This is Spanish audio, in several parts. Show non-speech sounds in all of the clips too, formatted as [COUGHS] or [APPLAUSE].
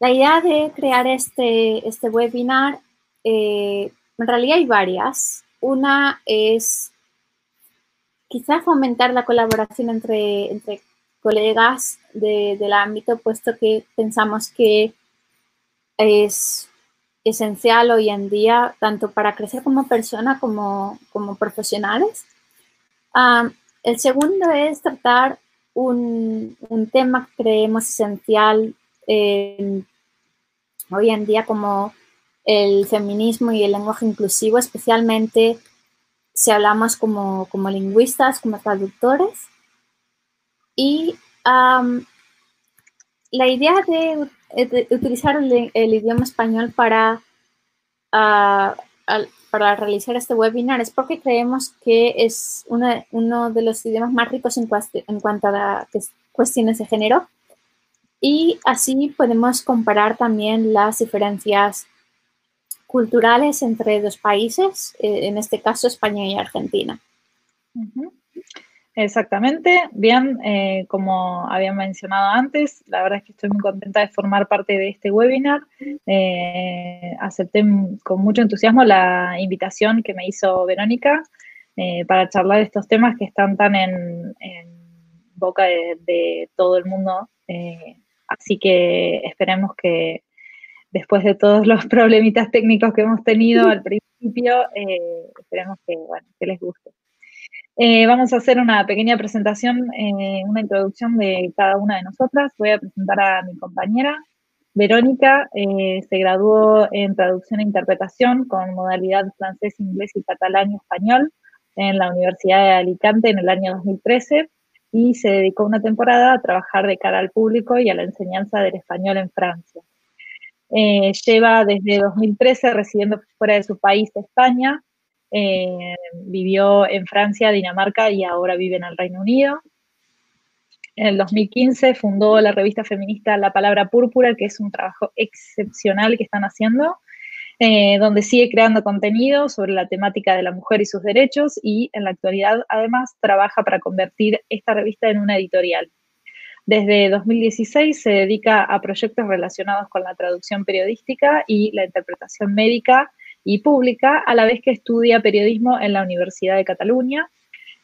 La idea de crear este, este webinar, eh, en realidad hay varias. Una es quizá fomentar la colaboración entre, entre colegas del ámbito, puesto que pensamos que es esencial hoy en día, tanto para crecer como persona como, como profesionales. el segundo es tratar un, tema que creemos esencial hoy en día como el feminismo y el lenguaje inclusivo, especialmente si hablamos como, como lingüistas, como traductores. Y la idea de, utilizar el, idioma español para, ah, para realizar este webinar es porque creemos que es uno de los idiomas más ricos en, en cuanto a cuestiones de género. Y así podemos comparar también las diferencias culturales entre dos países, eh, en este caso España y Argentina. Exactamente. Bien, eh, como había mencionado antes, la verdad es que estoy muy contenta de formar parte de este webinar. Eh, acepté con mucho entusiasmo la invitación que me hizo Verónica para charlar de estos temas que están tan en, boca de, todo el mundo. Así que esperemos que después de todos los [LAUGHS] problemitas técnicos que hemos tenido al principio, eh, esperemos que, les guste. Eh, vamos a hacer una pequeña presentación, eh, una introducción de cada una de nosotras. Voy a presentar a mi compañera. Verónica se graduó en traducción e interpretación con modalidad francés, inglés y catalán y español en la Universidad de Alicante en el año 2013 y se dedicó una temporada a trabajar de cara al público y a la enseñanza del español en Francia. Eh, lleva desde 2013 residiendo fuera de su país, España. Eh, vivió en Francia, Dinamarca y ahora vive en el Reino Unido. En el 2015 fundó la revista feminista La Palabra Púrpura, que es un trabajo excepcional que están haciendo, eh, donde sigue creando contenido sobre la temática de la mujer y sus derechos y en la actualidad además trabaja para convertir esta revista en una editorial. Desde 2016 se dedica a proyectos relacionados con la traducción periodística y la interpretación médica y pública, a la vez que estudia periodismo en la Universidad de Cataluña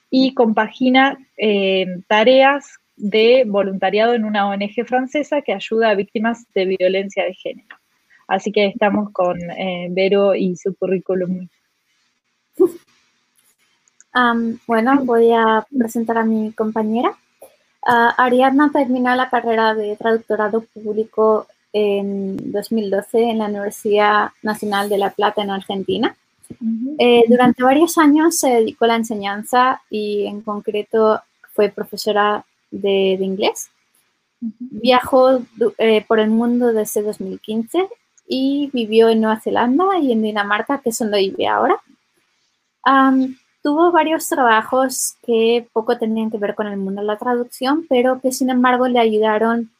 y compagina eh, tareas de voluntariado en una ONG francesa que ayuda a víctimas de violencia de género. Así que estamos con eh, Vero y su currículum. bueno, voy a presentar a mi compañera. Uh, Ariadna terminó la carrera de traductorado público en 2012 en la Universidad Nacional de La Plata en Argentina. Eh, durante varios años se dedicó a la enseñanza y en concreto fue profesora de, inglés. Viajó eh, por el mundo desde 2015 y vivió en Nueva Zelanda y en Dinamarca, que es donde vive ahora. Tuvo varios trabajos que poco tenían que ver con el mundo de la traducción, pero que sin embargo le ayudaron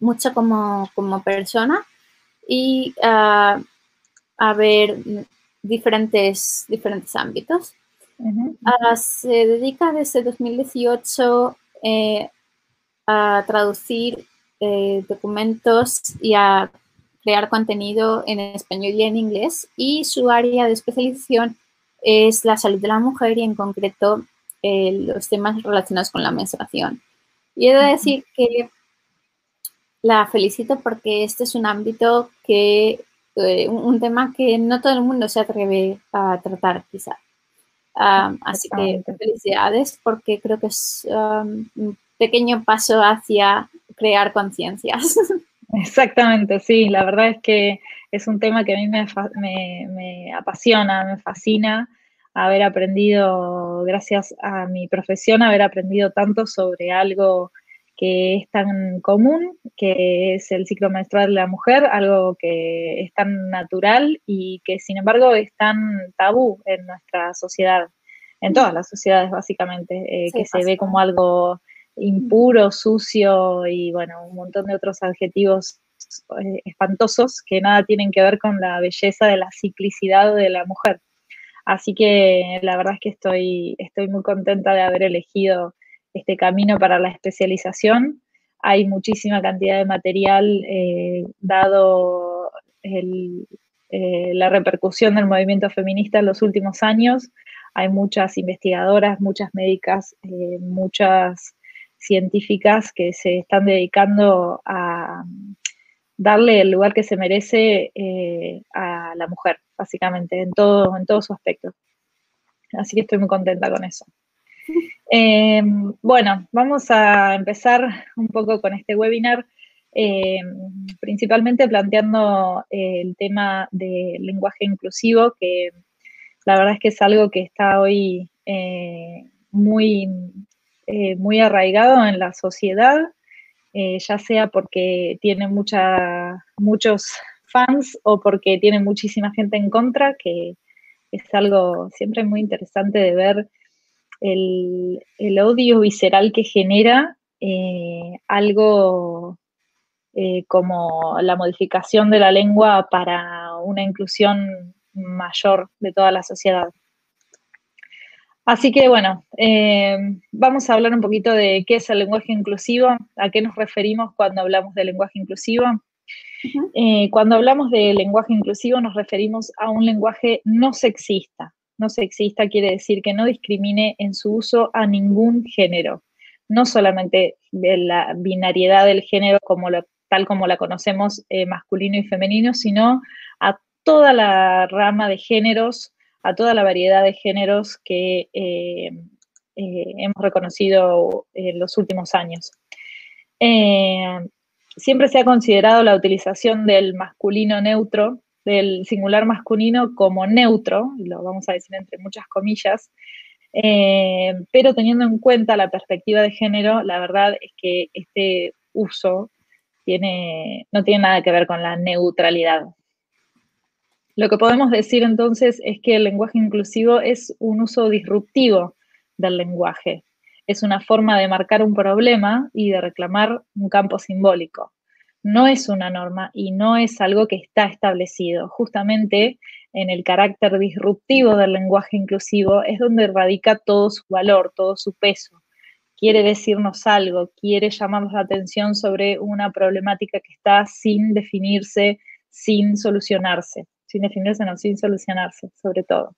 mucho como, persona y ah, a ver diferentes, diferentes ámbitos. Ah, se dedica desde 2018 eh, a traducir eh, documentos y a crear contenido en español y en inglés y su área de especialización es la salud de la mujer y en concreto eh, los temas relacionados con la menstruación. Y he de decir que la felicito porque este es un ámbito que, eh, un, tema que no todo el mundo se atreve a tratar quizá. así que felicidades porque creo que es un pequeño paso hacia crear conciencias. [LAUGHS] Exactamente, sí, la verdad es que es un tema que a mí me, apasiona, me fascina haber aprendido, gracias a mi profesión, haber aprendido tanto sobre algo que es tan común, que es el ciclo menstrual de la mujer, algo que es tan natural y que sin embargo es tan tabú en nuestra sociedad, en todas las sociedades básicamente, eh, que se ve como algo impuro, sucio y bueno, un montón de otros adjetivos eh, espantosos que nada tienen que ver con la belleza de la ciclicidad de la mujer. Así que la verdad es que estoy, estoy muy contenta de haber elegido este camino para la especialización. hay muchísima cantidad de material eh, dado eh, la repercusión del movimiento feminista en los últimos años. Hay muchas investigadoras, muchas médicas, muchas científicas que se están dedicando a darle el lugar que se merece a la mujer, básicamente, en todo, en todo su aspecto. Así que estoy muy contenta con eso. [LAUGHS] Em, bueno, vamos a empezar un poco con este webinar, em, principalmente planteando el tema del lenguaje inclusivo, que la verdad es que es algo que está hoy eh, muy, eh, muy arraigado en la sociedad, eh, ya sea porque tiene muchos fans o porque tiene muchísima gente en contra, que es algo siempre muy interesante de ver el, odio visceral que genera eh, algo como la modificación de la lengua para una inclusión mayor de toda la sociedad. Así que bueno, eh, vamos a hablar un poquito de qué es el lenguaje inclusivo, a qué nos referimos cuando hablamos de lenguaje inclusivo. cuando hablamos de lenguaje inclusivo nos referimos a un lenguaje no sexista, no sexista quiere decir que no discrimine en su uso a ningún género, no solamente de la binariedad del género como tal como la conocemos eh, masculino y femenino, sino a toda la rama de géneros, a toda la variedad de géneros que eh, eh, hemos reconocido en los últimos años. siempre se ha considerado la utilización del masculino neutro del singular masculino como neutro, lo vamos a decir entre muchas comillas, eh, pero teniendo en cuenta la perspectiva de género, la verdad es que este uso tiene, no tiene nada que ver con la neutralidad. Lo que podemos decir entonces es que el lenguaje inclusivo es un uso disruptivo del lenguaje. Es una forma de marcar un problema y de reclamar un campo simbólico no es una norma y no es algo que está establecido. Justamente en el carácter disruptivo del lenguaje inclusivo es donde radica todo su valor, todo su peso. Quiere decirnos algo, quiere llamarnos la atención sobre una problemática que está sin definirse, sin solucionarse. Sin definirse, no, sin solucionarse, sobre todo.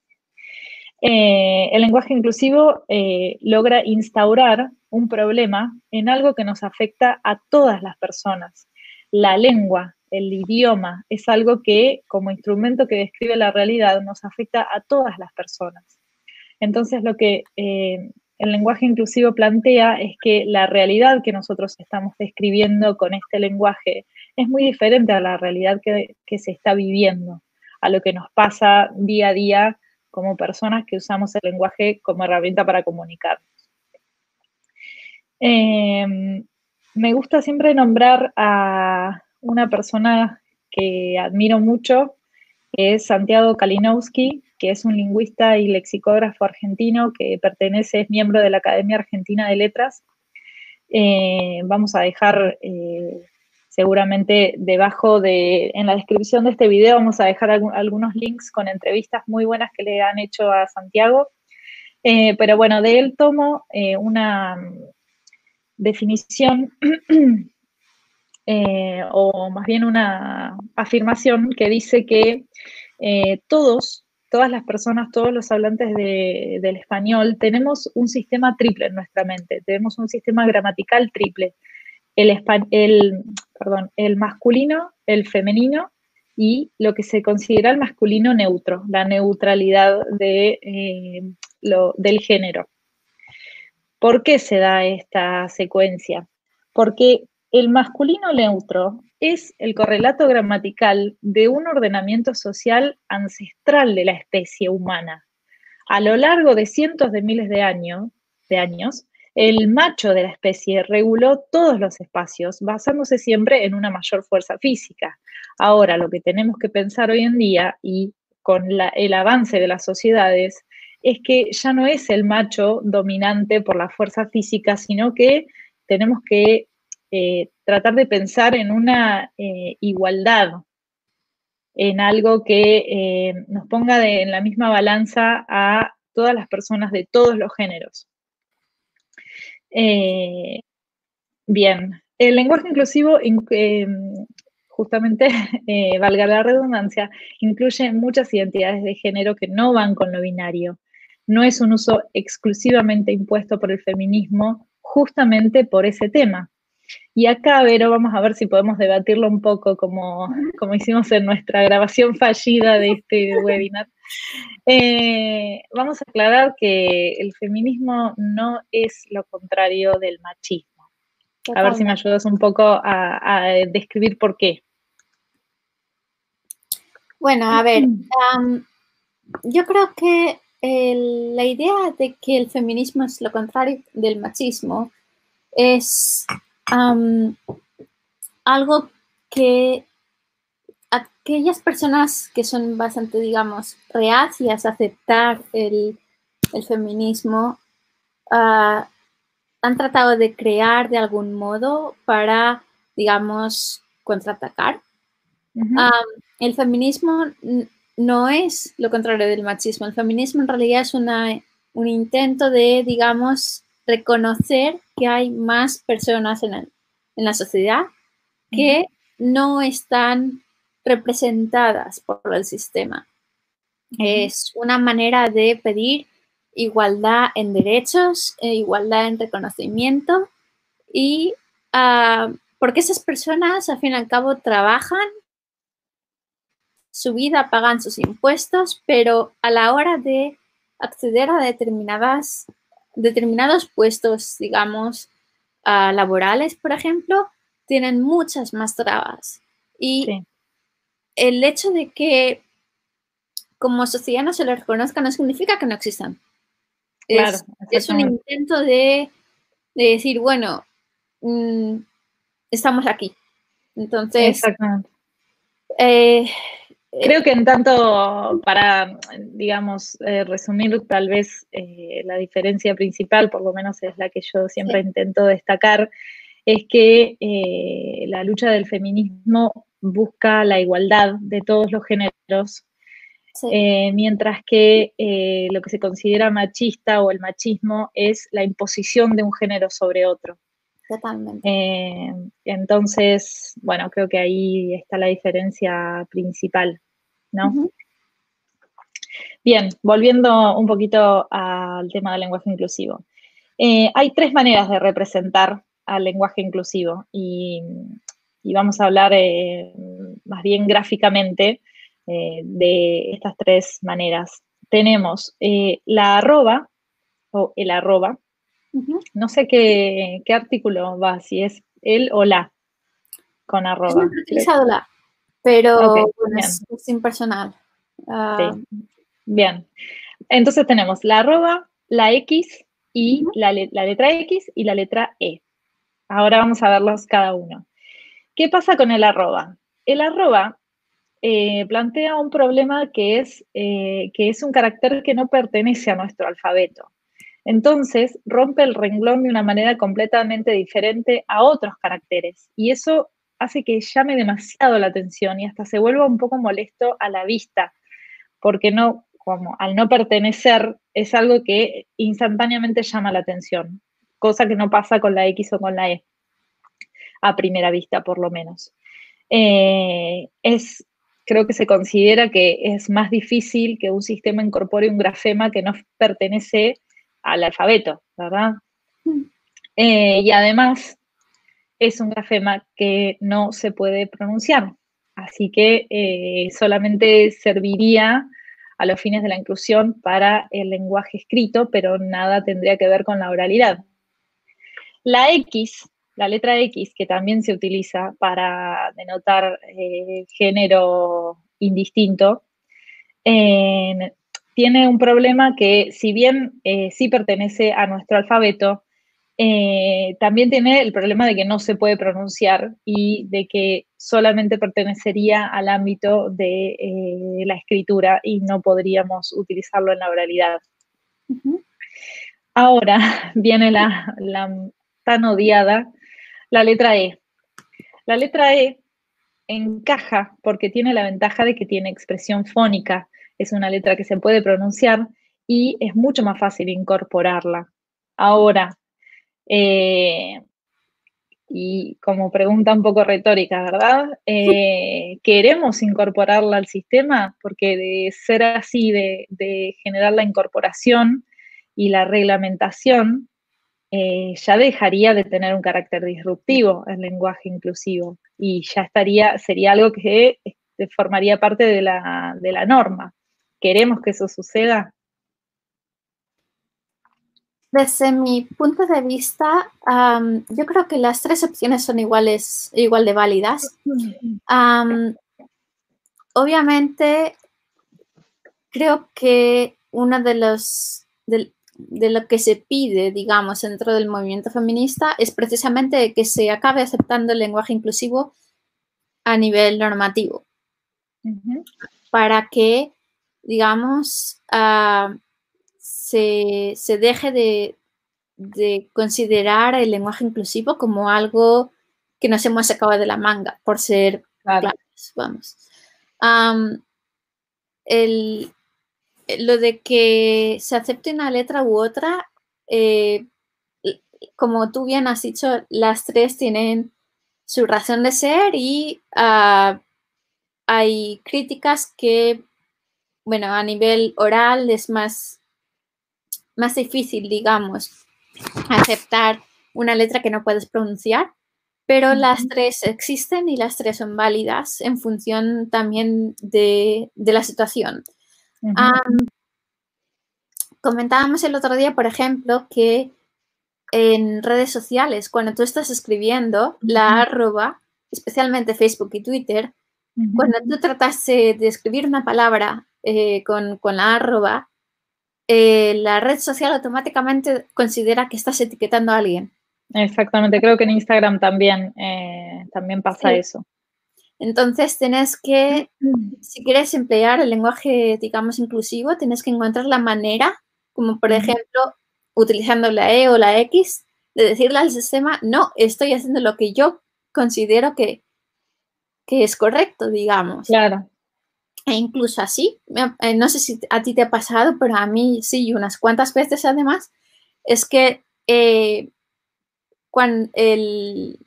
Eh, el lenguaje inclusivo eh, logra instaurar un problema en algo que nos afecta a todas las personas la lengua, el idioma, es algo que como instrumento que describe la realidad nos afecta a todas las personas. Entonces lo que eh, el lenguaje inclusivo plantea es que la realidad que nosotros estamos describiendo con este lenguaje es muy diferente a la realidad que, se está viviendo, a lo que nos pasa día a día como personas que usamos el lenguaje como herramienta para comunicarnos. Em, me gusta siempre nombrar a una persona que admiro mucho, que es Santiago Kalinowski, que es un lingüista y lexicógrafo argentino que pertenece, es miembro de la Academia Argentina de Letras. Eh, vamos a dejar eh, seguramente debajo de, en la descripción de este video, vamos a dejar algunos links con entrevistas muy buenas que le han hecho a Santiago. Eh, pero bueno, de él tomo una, definición [CLEARS THROAT] eh, o más bien una afirmación que dice que eh, todos, todas las personas, todos los hablantes del español tenemos un sistema triple en nuestra mente, tenemos un sistema gramatical triple. El, el, masculino, el femenino y lo que se considera el masculino neutro, la neutralidad de, eh, lo, del género. ¿Por qué se da esta secuencia? Porque el masculino neutro es el correlato gramatical de un ordenamiento social ancestral de la especie humana. A lo largo de cientos de miles de de años el macho de la especie reguló todos los espacios, basándose siempre en una mayor fuerza física. Ahora, lo que tenemos que pensar hoy en día y con el avance de las sociedades es que ya no es el macho dominante por la fuerza física, sino que tenemos que eh, tratar de pensar en una eh, igualdad, en algo que eh, nos ponga en la misma balanza a todas las personas de todos los géneros. Bien, el lenguaje inclusivo, em, justamente, [LAUGHS] eh, valga la redundancia, incluye muchas identidades de género que no van con lo binario. No es un uso exclusivamente impuesto por el feminismo, justamente por ese tema. Y acá, Vero, vamos a ver si podemos debatirlo un poco como, como hicimos en nuestra grabación fallida de este webinar. Eh, vamos a aclarar que el feminismo no es lo contrario del machismo. A ver si me ayudas un poco a, describir por qué. Bueno, a ver, yo creo que la idea de que el feminismo es lo contrario del machismo es algo que aquellas personas que son bastante, digamos, reacias a aceptar el, feminismo uh, han tratado de crear de algún modo para, digamos, contraatacar. el feminismo no es lo contrario del machismo. El feminismo en realidad es una, un intento de, digamos, reconocer que hay más personas en, la sociedad que no están representadas por el sistema. Es una manera de pedir igualdad en derechos, e igualdad en reconocimiento y ah, porque esas personas al fin y al cabo trabajan su vida, pagan sus impuestos, pero a la hora de acceder a determinadas, determinados puestos, digamos, ah, laborales, por ejemplo, tienen muchas más trabas. Y el hecho de que como sociedad no se les reconozca no significa que no existan. Es, un intento de, decir, bueno, mm, estamos aquí. Entonces, eh, creo que en tanto, para, digamos, eh, resumir tal vez eh, la diferencia principal, por lo menos es la que yo siempre intento destacar, es que la lucha del feminismo busca la igualdad de todos los géneros eh, mientras que eh, lo que se considera machista o el machismo es la imposición de un género sobre otro. Totalmente. Eh, entonces, bueno, creo que ahí está la diferencia principal, ¿no? Bien, volviendo un poquito al tema del lenguaje inclusivo. hay tres maneras de representar al lenguaje inclusivo y, y vamos a hablar más bien gráficamente eh, de estas tres maneras. Tenemos eh, la arroba o el arroba. No sé qué, artículo va, si es el o la con arroba. he utilizado la, pero es, impersonal. Ah, Bien. Entonces tenemos la arroba, la X y la, la letra X y la letra E. Ahora vamos a verlos cada uno. ¿Qué pasa con el arroba? El arroba eh, plantea un problema que es, eh, que es un carácter que no pertenece a nuestro alfabeto. Entonces, rompe el renglón de una manera completamente diferente a otros caracteres. Y eso hace que llame demasiado la atención y hasta se vuelva un poco molesto a la vista, porque no, como al no pertenecer, es algo que instantáneamente llama la atención, cosa que no pasa con la X o con la E, a primera vista por lo menos. Eh, es creo que se considera que es más difícil que un sistema incorpore un grafema que no pertenece al alfabeto, ¿verdad? Mm. Eh, y además es un grafema que no se puede pronunciar, así que eh, solamente serviría a los fines de la inclusión para el lenguaje escrito, pero nada tendría que ver con la oralidad. La X la letra X, que también se utiliza para denotar eh, género indistinto, tiene un problema que si bien eh, sí pertenece a nuestro alfabeto, eh, también tiene el problema de que no se puede pronunciar y de que solamente pertenecería al ámbito de la escritura y no podríamos utilizarlo en la oralidad. Ahora [LAUGHS] viene la, la tan odiada la letra E. La letra E encaja porque tiene la ventaja de que tiene expresión fónica. Es una letra que se puede pronunciar y es mucho más fácil incorporarla. Ahora, eh, y como pregunta un poco retórica, ¿verdad? Eh, [LAUGHS] ¿Queremos incorporarla al sistema? Porque de ser así, de, generar la incorporación y la reglamentación, eh, ya dejaría de tener un carácter disruptivo el lenguaje inclusivo y ya estaría, sería algo que este, formaría parte de la, de la norma. ¿Queremos que eso suceda? Desde mi punto de vista, yo creo que las tres opciones son iguales, igual de válidas. obviamente, creo que uno de los de, lo que se pide, digamos, dentro del movimiento feminista es precisamente que se acabe aceptando el lenguaje inclusivo a nivel normativo. Para que, digamos, ah, se, deje de, considerar el lenguaje inclusivo como algo que nos hemos sacado de la manga, por ser claros, vamos. lo de que se acepte una letra u otra, eh, como tú bien has dicho, las tres tienen su razón de ser y ah, hay críticas que, bueno, a nivel oral es más más difícil, digamos, aceptar una letra que no puedes pronunciar, pero las tres existen y las tres son válidas en función también de, la situación. comentábamos el otro día, por ejemplo, que en redes sociales, cuando tú estás escribiendo, la arroba, especialmente Facebook y Twitter, cuando tú tratas de escribir una palabra eh, con, con la arroba, eh, la red social automáticamente considera que estás etiquetando a alguien. Exactamente, creo que en Instagram también, eh, también pasa eso. Entonces tienes que, si quieres emplear el lenguaje, digamos, inclusivo, tienes que encontrar la manera, como por ejemplo, utilizando la E o la X, de decirle al sistema, no, estoy haciendo lo que yo considero que, que es correcto, digamos. Claro. E incluso así, eh, no sé si a ti te ha pasado, pero a mí sí, y unas cuantas veces además, es que eh, cuando el,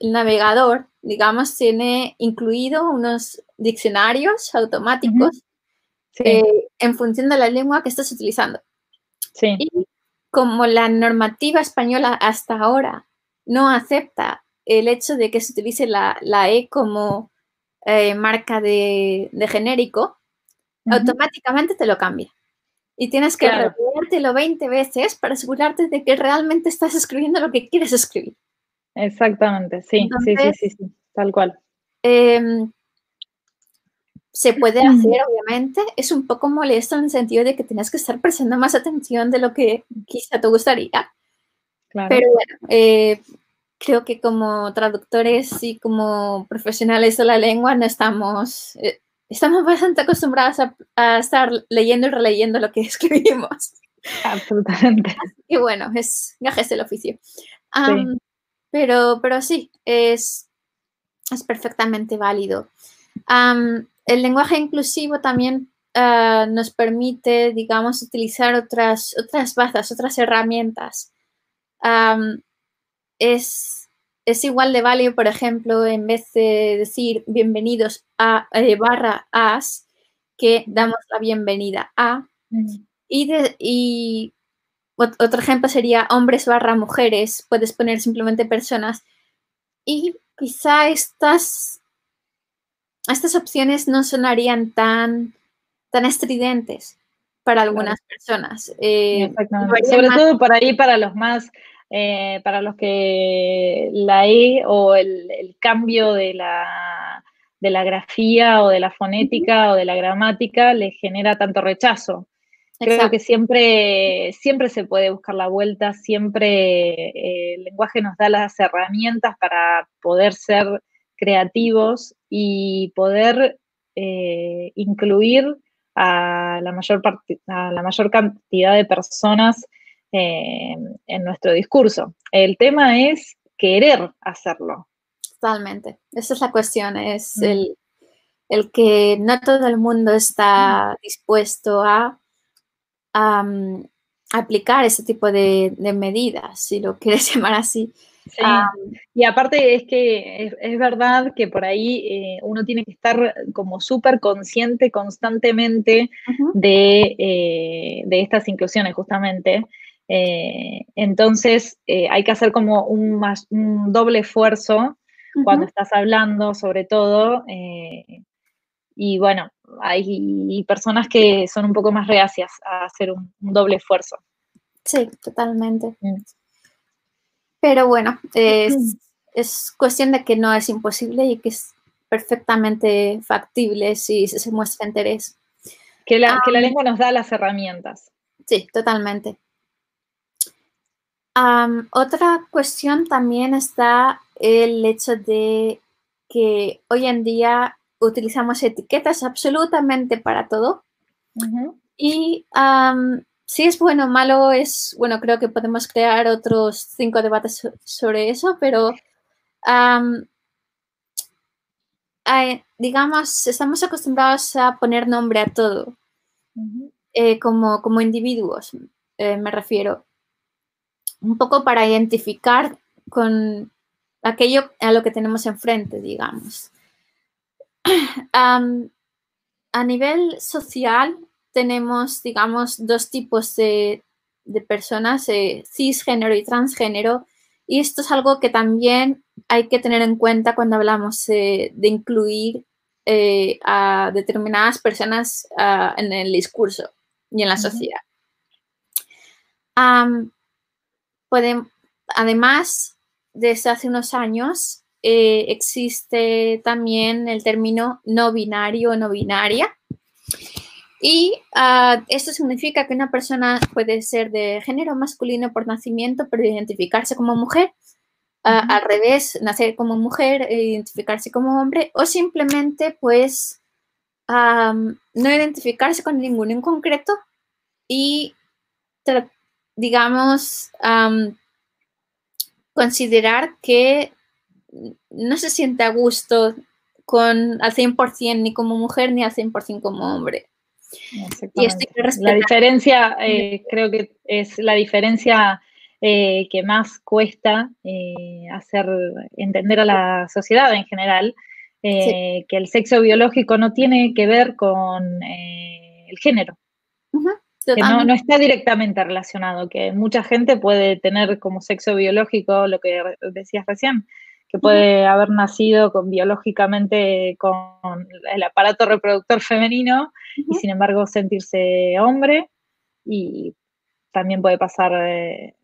navegador, digamos, tiene incluido unos diccionarios automáticos eh, en función de la lengua que estás utilizando. Sí. Y como la normativa española hasta ahora no acepta el hecho de que se utilice la, la E como eh, marca de, genérico, automáticamente te lo cambia. Y tienes que claro. 20 veces para asegurarte de que realmente estás escribiendo lo que quieres escribir. Exactamente, sí, sí, sí, sí, tal cual. Em, se puede hacer, obviamente. Es un poco molesto en el sentido de que tienes que estar prestando más atención de lo que quizá te gustaría. Pero bueno, eh, creo que como traductores y como profesionales de la lengua no estamos, eh, estamos bastante acostumbrados a, estar leyendo y releyendo lo que [LAUGHS] escribimos. Absolutamente. Y bueno, es gajes del oficio. Pero, pero sí, es, es perfectamente válido. el lenguaje inclusivo también ah, nos permite, digamos, utilizar otras, otras bazas, otras herramientas es, es igual de válido, por ejemplo, en vez de decir bienvenidos a eh, barra as, que damos la bienvenida a. Mm. Y, y otro ejemplo sería hombres barra mujeres, puedes poner simplemente personas. Y quizá estas, estas opciones no sonarían tan, tan estridentes para algunas personas. Eh, Sobre todo por ahí para los más eh, para los que la E o el, cambio de la, de la, grafía o de la fonética o de la gramática les genera tanto rechazo. Creo que siempre, siempre se puede buscar la vuelta, siempre eh, el lenguaje nos da las herramientas para poder ser creativos y poder eh, incluir a la, mayor a la mayor cantidad de personas eh, en nuestro discurso. El tema es querer hacerlo. Totalmente. Esa es la cuestión, es mm. el, que no todo el mundo está mm. dispuesto a, aplicar ese tipo de, medidas, si lo quieres [LAUGHS] llamar así. Sí. y aparte es que es, verdad que por ahí eh, uno tiene que estar como súper consciente constantemente eh, de, estas inclusiones, justamente. Eh, entonces hay que hacer como un, un doble esfuerzo cuando estás hablando, sobre todo. y bueno, hay personas que son un poco más reacias a hacer un, doble esfuerzo. Sí, totalmente. Mm. Pero bueno, es, cuestión de que no es imposible y que es perfectamente factible si se muestra interés. Que la, que la lengua nos da las herramientas. Sí, totalmente. Otra cuestión también está el hecho de que hoy en día utilizamos etiquetas absolutamente para todo. Y si es bueno o malo, es, bueno, creo que podemos crear otros cinco debates sobre eso, pero digamos, estamos acostumbrados a poner nombre a todo, eh, como, como individuos, eh, me refiero. Un poco para identificar con aquello a lo que tenemos enfrente, digamos. [CLEARS THROAT] a nivel social tenemos, digamos, dos tipos de, personas, eh, cisgénero y transgénero, y esto es algo que también hay que tener en cuenta cuando hablamos de incluir eh, a determinadas personas ah, en el discurso y en la sociedad. Además, desde hace unos años eh, existe también el término no binario o no binaria. Y ah, esto significa que una persona puede ser de género masculino por nacimiento, pero identificarse como mujer. Ah, al revés, nacer como mujer e identificarse como hombre. O simplemente, pues, no identificarse con ninguno en concreto y, digamos, considerar que no se siente a gusto con al 100% ni como mujer ni al 100% como hombre. Y la diferencia, eh, creo que es la diferencia eh, que más cuesta eh, hacer entender a la sociedad en general, que el sexo biológico no tiene que ver con el género. Que no, no, está directamente relacionado, que mucha gente puede tener como sexo biológico, lo que decías recién, que puede haber nacido con, biológicamente con el aparato reproductor femenino y sin embargo sentirse hombre y también puede pasar eh,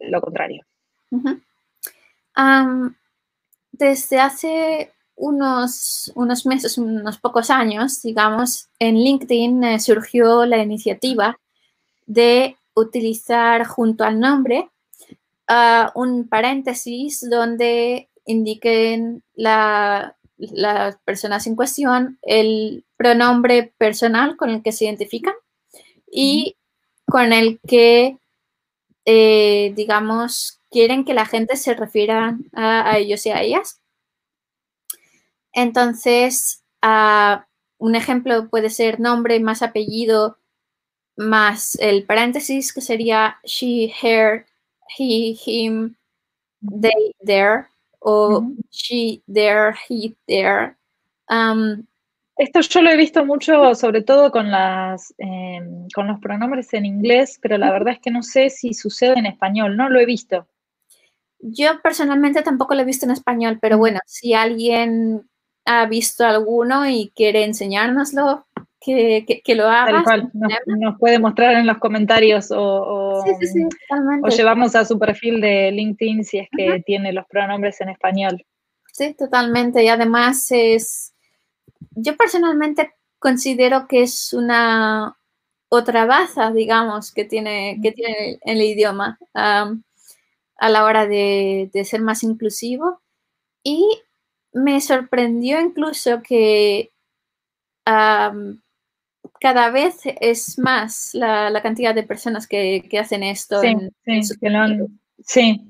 lo contrario. desde hace unos, unos meses, unos pocos años, digamos, en LinkedIn eh, surgió la iniciativa de utilizar junto al nombre un paréntesis donde indiquen las personas en cuestión el pronombre personal con el que se identifican y con el que, eh, digamos, quieren que la gente se refiera a, ellos y a ellas. Entonces, un ejemplo puede ser nombre más apellido más el paréntesis que sería she, her, he, him, they, there, o she, there, he, there. Um, esto yo lo he visto mucho, sobre todo con, las, em, con los pronombres en inglés, pero la verdad es que no sé si sucede en español, no lo he visto. Yo personalmente tampoco lo he visto en español, pero bueno, si alguien ha visto alguno y quiere enseñárnoslo, que, lo haga. nos, puede mostrar en los comentarios o, llevamos a su perfil de LinkedIn si es que tiene los pronombres en español. Sí, totalmente. Y además es, yo personalmente considero que es una otra baza, digamos, que tiene, que tiene el, idioma a la hora de, ser más inclusivo. Y me sorprendió incluso que cada vez es más la, cantidad de personas que, hacen esto. Sí, sí,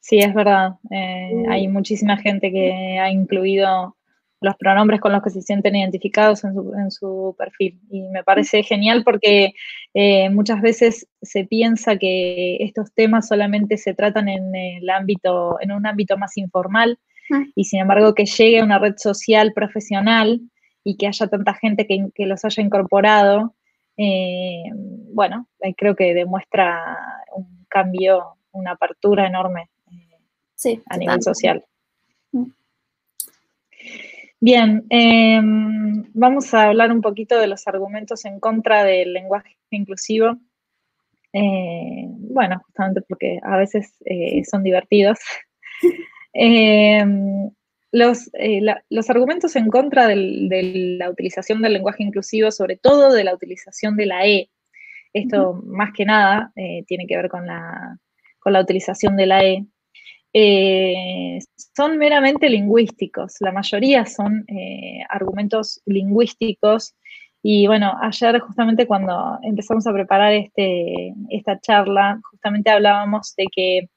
sí, es verdad. Eh, hay muchísima gente que ha incluido los pronombres con los que se sienten identificados en su, perfil. Y me parece genial porque eh, muchas veces se piensa que estos temas solamente se tratan en el ámbito, en un ámbito más informal. Y sin embargo que llegue a una red social profesional y que haya tanta gente que, los haya incorporado, eh, bueno, eh, creo que demuestra un cambio, una apertura enorme a nivel social. Mm. Bien, em, vamos a hablar un poquito de los argumentos en contra del lenguaje inclusivo. Eh, bueno, justamente porque a veces eh, son divertidos. [LAUGHS] Em, eh, los, argumentos en contra de la utilización del lenguaje inclusivo, sobre todo de la utilización de la E, esto más que nada tiene que ver con la, con la utilización de la E, eh, son meramente lingüísticos. La mayoría son eh, argumentos lingüísticos. Y bueno, ayer justamente cuando empezamos a preparar este, esta charla, justamente hablábamos de que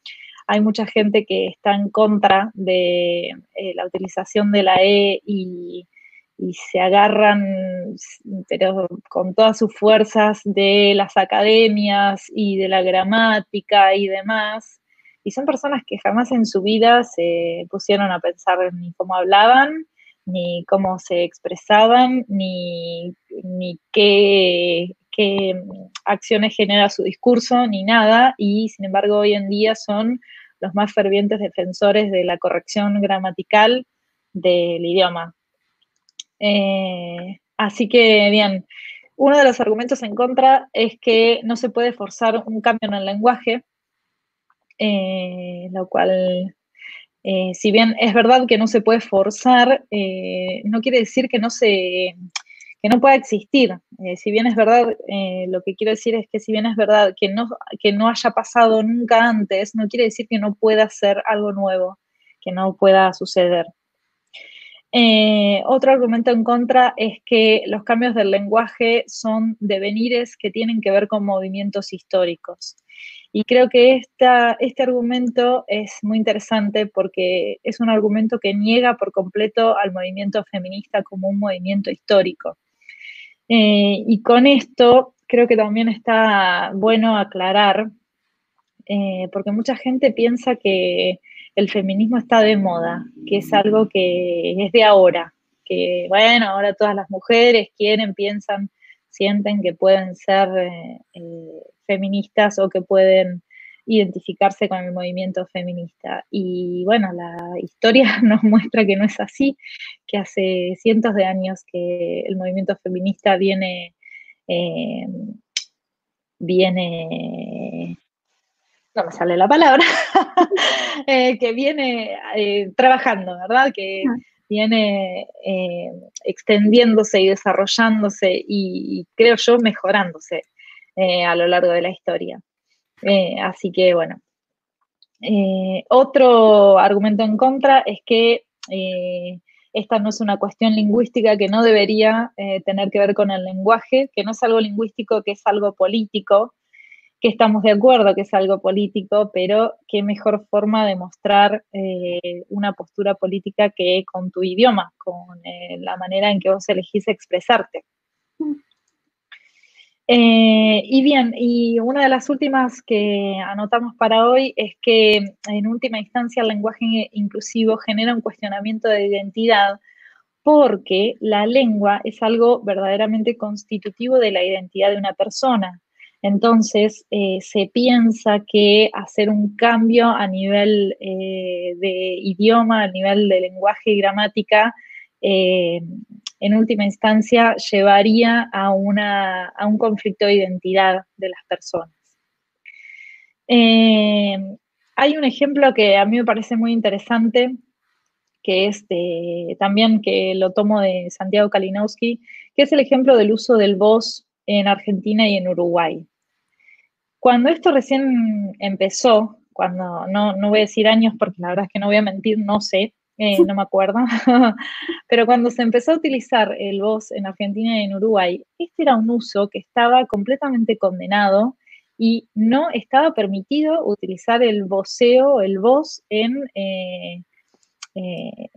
hay mucha gente que está en contra de eh, la utilización de la E y, se agarran, pero con todas sus fuerzas, de las academias y de la gramática y demás, y son personas que jamás en su vida se pusieron a pensar ni cómo hablaban, ni cómo se expresaban, ni, qué, acciones genera su discurso, ni nada, y sin embargo hoy en día son los más fervientes defensores de la corrección gramatical del idioma. Eh, así que, bien, uno de los argumentos en contra es que no se puede forzar un cambio en el lenguaje, eh, lo cual, eh, si bien es verdad que no se puede forzar, no quiere decir que no se que no pueda existir. si bien es verdad, lo que quiero decir es que si bien es verdad que no, que no haya pasado nunca antes, no quiere decir que no pueda ser algo nuevo, que no pueda suceder. otro argumento en contra es que los cambios del lenguaje son devenires que tienen que ver con movimientos históricos. Y creo que esta, este argumento es muy interesante porque es un argumento que niega por completo al movimiento feminista como un movimiento histórico. Eh, y con esto creo que también está bueno aclarar, eh, porque mucha gente piensa que el feminismo está de moda, que es algo que es de ahora, que bueno, ahora todas las mujeres quieren, piensan, sienten que pueden ser eh, feministas o que pueden identificarse con el movimiento feminista. Y bueno, la historia [LAUGHS] nos muestra que no es así, que hace cientos de años que el movimiento feminista viene, eh, viene, no me sale la palabra, [LAUGHS] eh, que viene eh, trabajando, ¿verdad? Que viene extendiéndose y desarrollándose y creo yo mejorándose. A lo largo de la historia. Eh, así que bueno. Eh, otro argumento en contra es que esta no es una cuestión lingüística que no debería tener que ver con el lenguaje, que no es algo lingüístico, que es algo político, que estamos de acuerdo que es algo político, pero qué mejor forma de mostrar una postura política que con tu idioma, con la manera en que vos elegís expresarte. Eh, y bien, y una de las últimas que anotamos para hoy es que en última instancia el lenguaje inclusivo genera un cuestionamiento de identidad porque la lengua es algo verdaderamente constitutivo de la identidad de una persona. Entonces, eh, se piensa que hacer un cambio a nivel eh, de idioma, a nivel de lenguaje y gramática, en última instancia llevaría a, un conflicto de identidad de las personas. Eh, hay un ejemplo que a mí me parece muy interesante, que es también que lo tomo de Santiago Kalinowski, que es el ejemplo del uso del voz en Argentina y en Uruguay. Cuando esto recién empezó, cuando no, no voy a decir años porque la verdad es que no voy a mentir, no sé, eh, no me acuerdo, [LAUGHS] pero cuando se empezó a utilizar el voz en Argentina y en Uruguay, este era un uso que estaba completamente condenado y no estaba permitido utilizar el voceo, el voz en, eh, eh,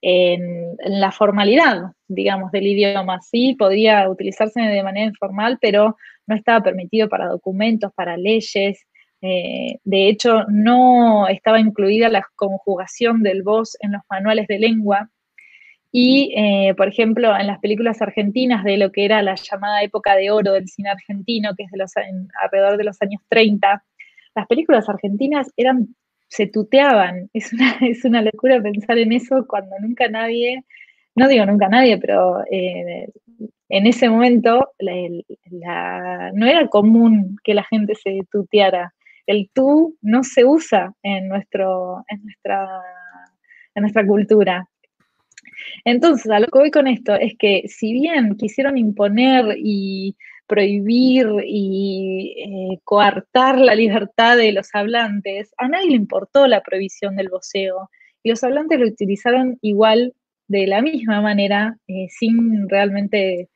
en, la formalidad, digamos, del idioma. Sí, podía utilizarse de manera informal, pero no estaba permitido para documentos, para leyes. Eh, de hecho, no estaba incluida la conjugación del voz en los manuales de lengua. Y, eh, por ejemplo, en las películas argentinas de lo que era la llamada época de oro del cine argentino, que es de los, alrededor de los años 30, las películas argentinas eran se tuteaban. [LAUGHS] Es una, es una locura pensar en eso cuando nunca nadie, no digo nunca nadie, pero eh, en ese momento no era común que la gente se tuteara. El tú no se usa en, nuestro, en, nuestra, cultura. Entonces, a lo que voy con esto es que si bien quisieron imponer y prohibir y eh, coartar la libertad de los hablantes, a nadie le importó la prohibición del voceo. Y los hablantes lo utilizaron igual, de la misma manera, eh, sin realmente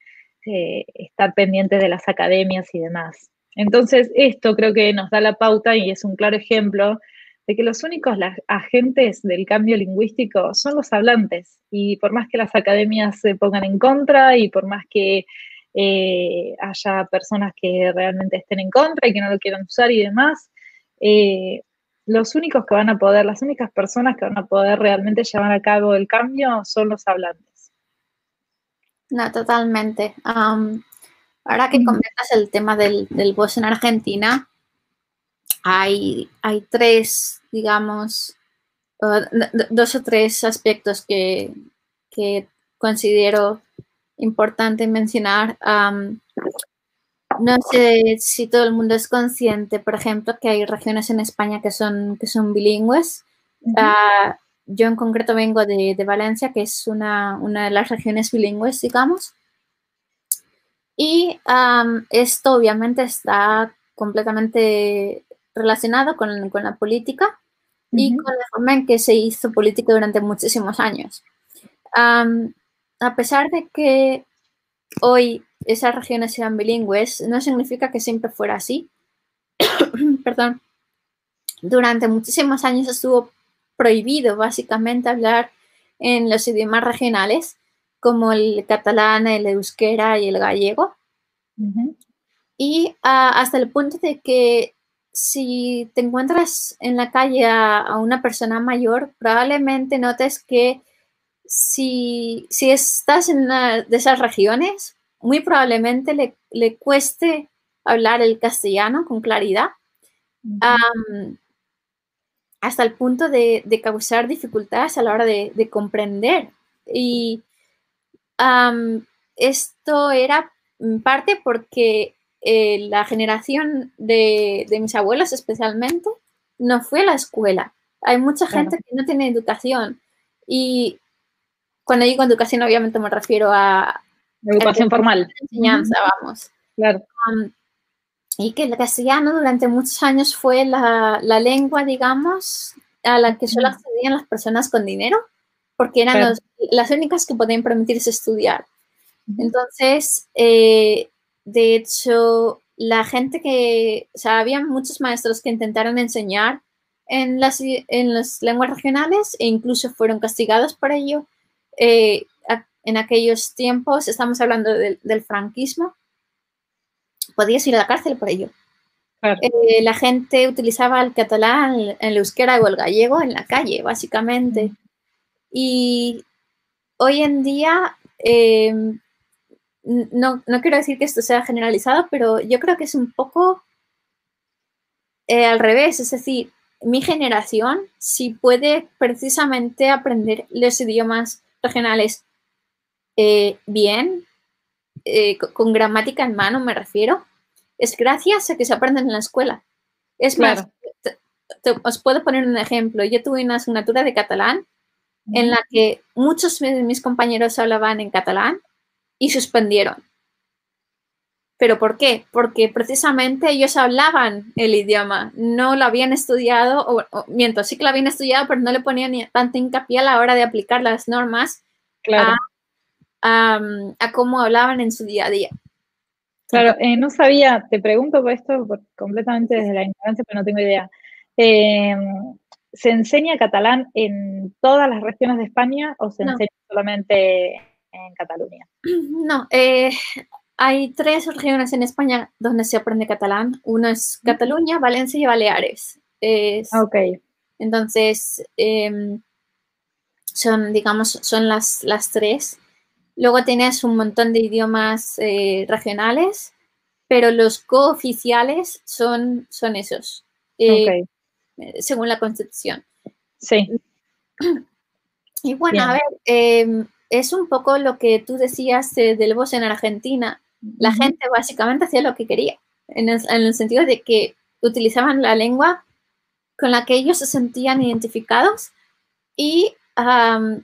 eh, estar pendientes de las academias y demás. Entonces, esto creo que nos da la pauta y es un claro ejemplo de que los únicos agentes del cambio lingüístico son los hablantes. Y por más que las academias se pongan en contra y por más que eh, haya personas que realmente estén en contra y que no lo quieran usar y demás, eh, los únicos que van a poder, las únicas personas que van a poder realmente llevar a cabo el cambio son los hablantes. No, totalmente. Ahora que comentas el tema del, del voz en Argentina, hay, hay tres, digamos, dos o tres aspectos que, que considero importante mencionar. no sé si todo el mundo es consciente, por ejemplo, que hay regiones en España que son, que son bilingües. Ah, yo en concreto vengo de, Valencia, que es una, de las regiones bilingües, digamos. Y esto obviamente está completamente relacionado con, la política y con la forma en que se hizo política durante muchísimos años a pesar de que hoy esas regiones sean bilingües, no significa que siempre fuera así. [COUGHS] Perdón. Durante muchísimos años estuvo prohibido básicamente hablar en los idiomas regionales como el catalán, el euskera y el gallego. Y ah, hasta el punto de que si te encuentras en la calle a una persona mayor, probablemente notes que si, estás en una de esas regiones, muy probablemente le, cueste hablar el castellano con claridad, hasta el punto de, causar dificultades a la hora de, comprender. Y esto era en parte porque eh, la generación de, mis abuelos especialmente no fue a la escuela. Hay mucha gente que no tiene educación y cuando digo educación, obviamente me refiero a... Educación formal. Enseñanza, vamos. Claro. Um, y que el castellano durante muchos años fue la, lengua, digamos, a la que solo accedían las personas con dinero, porque eran las únicas que podían permitirse estudiar. Entonces, eh, de hecho, la gente que, o sea, había muchos maestros que intentaron enseñar en las, en las lenguas regionales e incluso fueron castigados por ello. Eh, en aquellos tiempos, estamos hablando del franquismo, podías ir a la cárcel por ello. Eh, la gente utilizaba el catalán, el euskera o el gallego en la calle, básicamente. Y hoy en día, em, no, quiero decir que esto sea generalizado, pero yo creo que es un poco eh, al revés. Es decir, mi generación, si puede precisamente aprender los idiomas regionales eh, bien, eh, con, gramática en mano me refiero, es gracias a que se aprenden en la escuela. Es más, os puedo poner un ejemplo. Yo tuve una asignatura de catalán en la que muchos de mis compañeros hablaban en catalán y suspendieron. ¿Pero por qué? Porque precisamente ellos hablaban el idioma, no lo habían estudiado, o, miento, sí que lo habían estudiado, pero no le ponían tanto hincapié a la hora de aplicar las normas a, cómo hablaban en su día a día. Claro, eh, no sabía, te pregunto por esto completamente desde la ignorancia, pero no tengo idea. Eh, ¿se enseña catalán en todas las regiones de España o se enseña solamente en Cataluña? [CLEARS THROAT] No, eh, hay tres regiones en España donde se aprende catalán. Una es Cataluña, Valencia y Baleares. ok. Entonces, em, son, digamos, son las, las tres. Luego tienes un montón de idiomas eh, regionales, pero los cooficiales son, son esos, eh, según la Constitución. Sí. Y bueno, a ver, em, es un poco lo que tú decías del voz en Argentina. La gente básicamente hacía lo que quería, en el, sentido de que utilizaban la lengua con la que ellos se sentían identificados y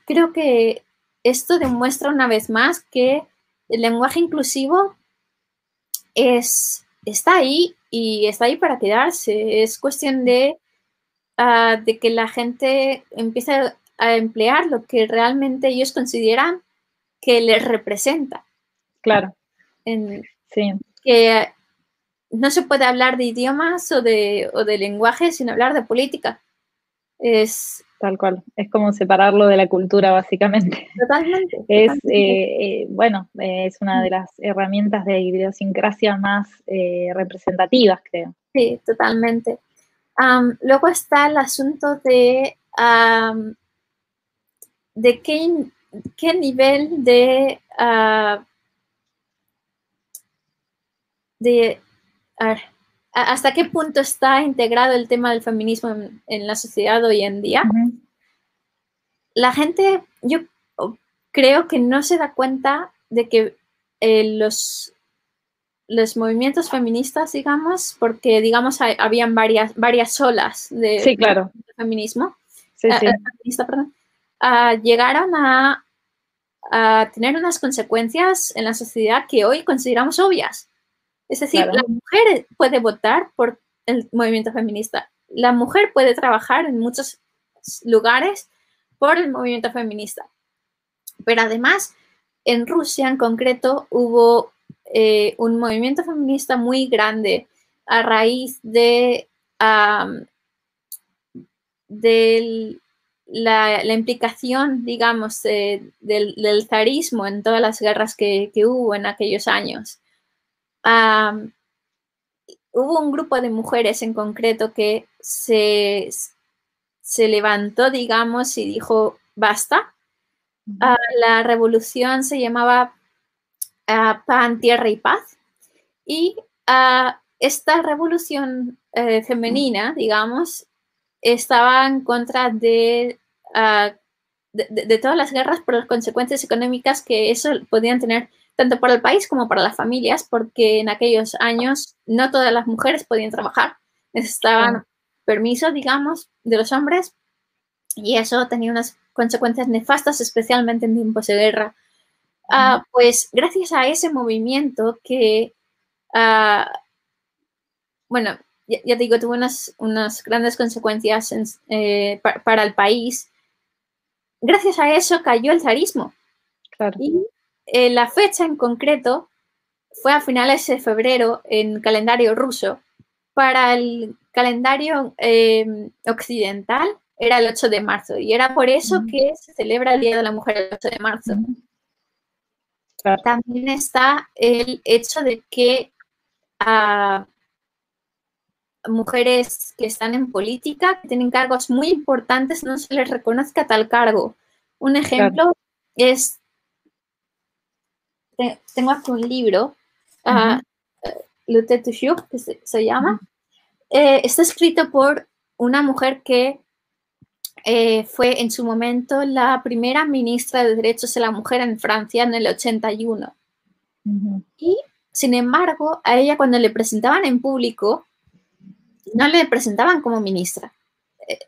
creo que esto demuestra una vez más que el lenguaje inclusivo es, está ahí y está ahí para quedarse. Es cuestión de, ah, de que la gente empiece a emplear lo que realmente ellos consideran que les representa. Claro. sí. Que no se puede hablar de idiomas o de, o de lenguaje sin hablar de política. Es, Tal cual, es como separarlo de la cultura básicamente. Totalmente. [LAUGHS] Es, eh, eh, bueno, es una de las herramientas de idiosincrasia más eh, representativas, creo. Sí, totalmente. Luego está el asunto de, de qué, qué, nivel de, uh, de hasta qué punto está integrado el tema del feminismo en, la sociedad hoy en día. La gente, yo creo que no se da cuenta de que eh, los, los movimientos feministas, digamos, porque, digamos, habían varias, varias olas de, claro. feminismo, sí, feminista, perdón, ah, llegaron a, a tener unas consecuencias en la sociedad que hoy consideramos obvias. Es decir, la mujer puede votar por el movimiento feminista. La mujer puede trabajar en muchos lugares por el movimiento feminista. Pero además, en Rusia en concreto hubo eh, un movimiento feminista muy grande a raíz de, la, implicación, digamos, del, zarismo en todas las guerras que hubo en aquellos años hubo un grupo de mujeres en concreto que se, se levantó, digamos, y dijo, basta. Ah, la revolución se llamaba ah, Pan, Tierra y Paz. Y ah, esta revolución eh, femenina, digamos, estaba en contra de, de, todas las guerras por las consecuencias económicas que eso podían tener tanto para el país como para las familias, porque en aquellos años no todas las mujeres podían trabajar, necesitaban permiso, digamos, de los hombres, y eso tenía unas consecuencias nefastas, especialmente en tiempos de guerra. Ah, pues gracias a ese movimiento que, ah, bueno, ya, digo, tuvo unas, unas grandes consecuencias eh, para el país. Gracias a eso cayó el zarismo. Claro. Eh, la fecha en concreto fue a finales de febrero en calendario ruso. Para el calendario em, occidental era el 8 de marzo y era por eso que se celebra el Día de la Mujer el 8 de marzo. También está el hecho de que a mujeres que están en política, que tienen cargos muy importantes, no se les reconozca tal cargo. Un ejemplo es tengo aquí un libro, uh, Le que se, llama. Eh, está escrito por una mujer que eh, fue en su momento la primera ministra de Derechos de la Mujer en Francia en el 81. Y, sin embargo, a ella cuando le presentaban en público, no le presentaban como ministra.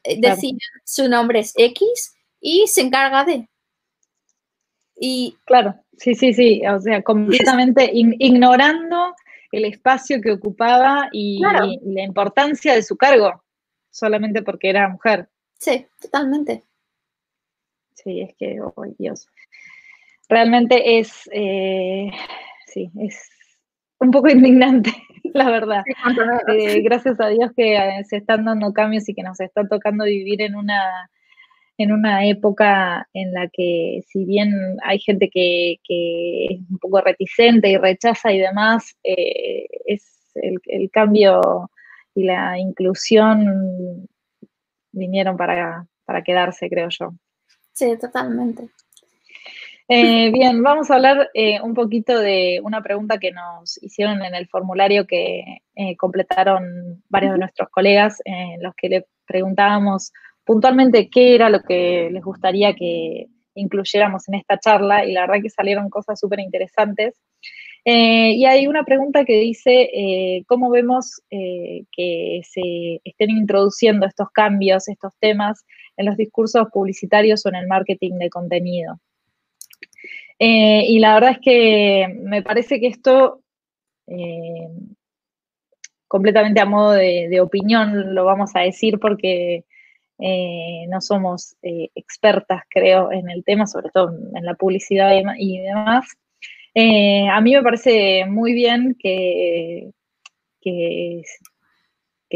decían, su nombre es X y se encarga de. Y, claro, sí, sí, sí, o sea, completamente ignorando el espacio que ocupaba y, la importancia de su cargo, solamente porque era mujer. Sí, totalmente. Sí, es que, oh Dios. Realmente es, eh, sí, es un poco [LAUGHS] indignante la verdad. Eh, gracias a Dios que eh, se están dando cambios y que nos está tocando vivir en una en una época en la que si bien hay gente que, es un poco reticente y rechaza y demás, eh, es el, cambio y la inclusión vinieron para, para quedarse, creo yo. Sí, totalmente. Eh, bien, vamos a hablar eh, un poquito de una pregunta que nos hicieron en el formulario que eh, completaron varios de nuestros colegas, en los que le preguntábamos puntualmente qué era lo que les gustaría que incluyéramos en esta charla y la verdad que salieron cosas súper interesantes. Y hay una pregunta que dice, ¿cómo vemos que se estén introduciendo estos cambios, estos temas en los discursos publicitarios o en el marketing de contenido? Eh, y la verdad es que me parece que esto, eh, completamente a modo de, opinión, lo vamos a decir porque eh, no somos expertas, creo, en el tema, sobre todo en la publicidad y, demás. A mí me parece muy bien que, que,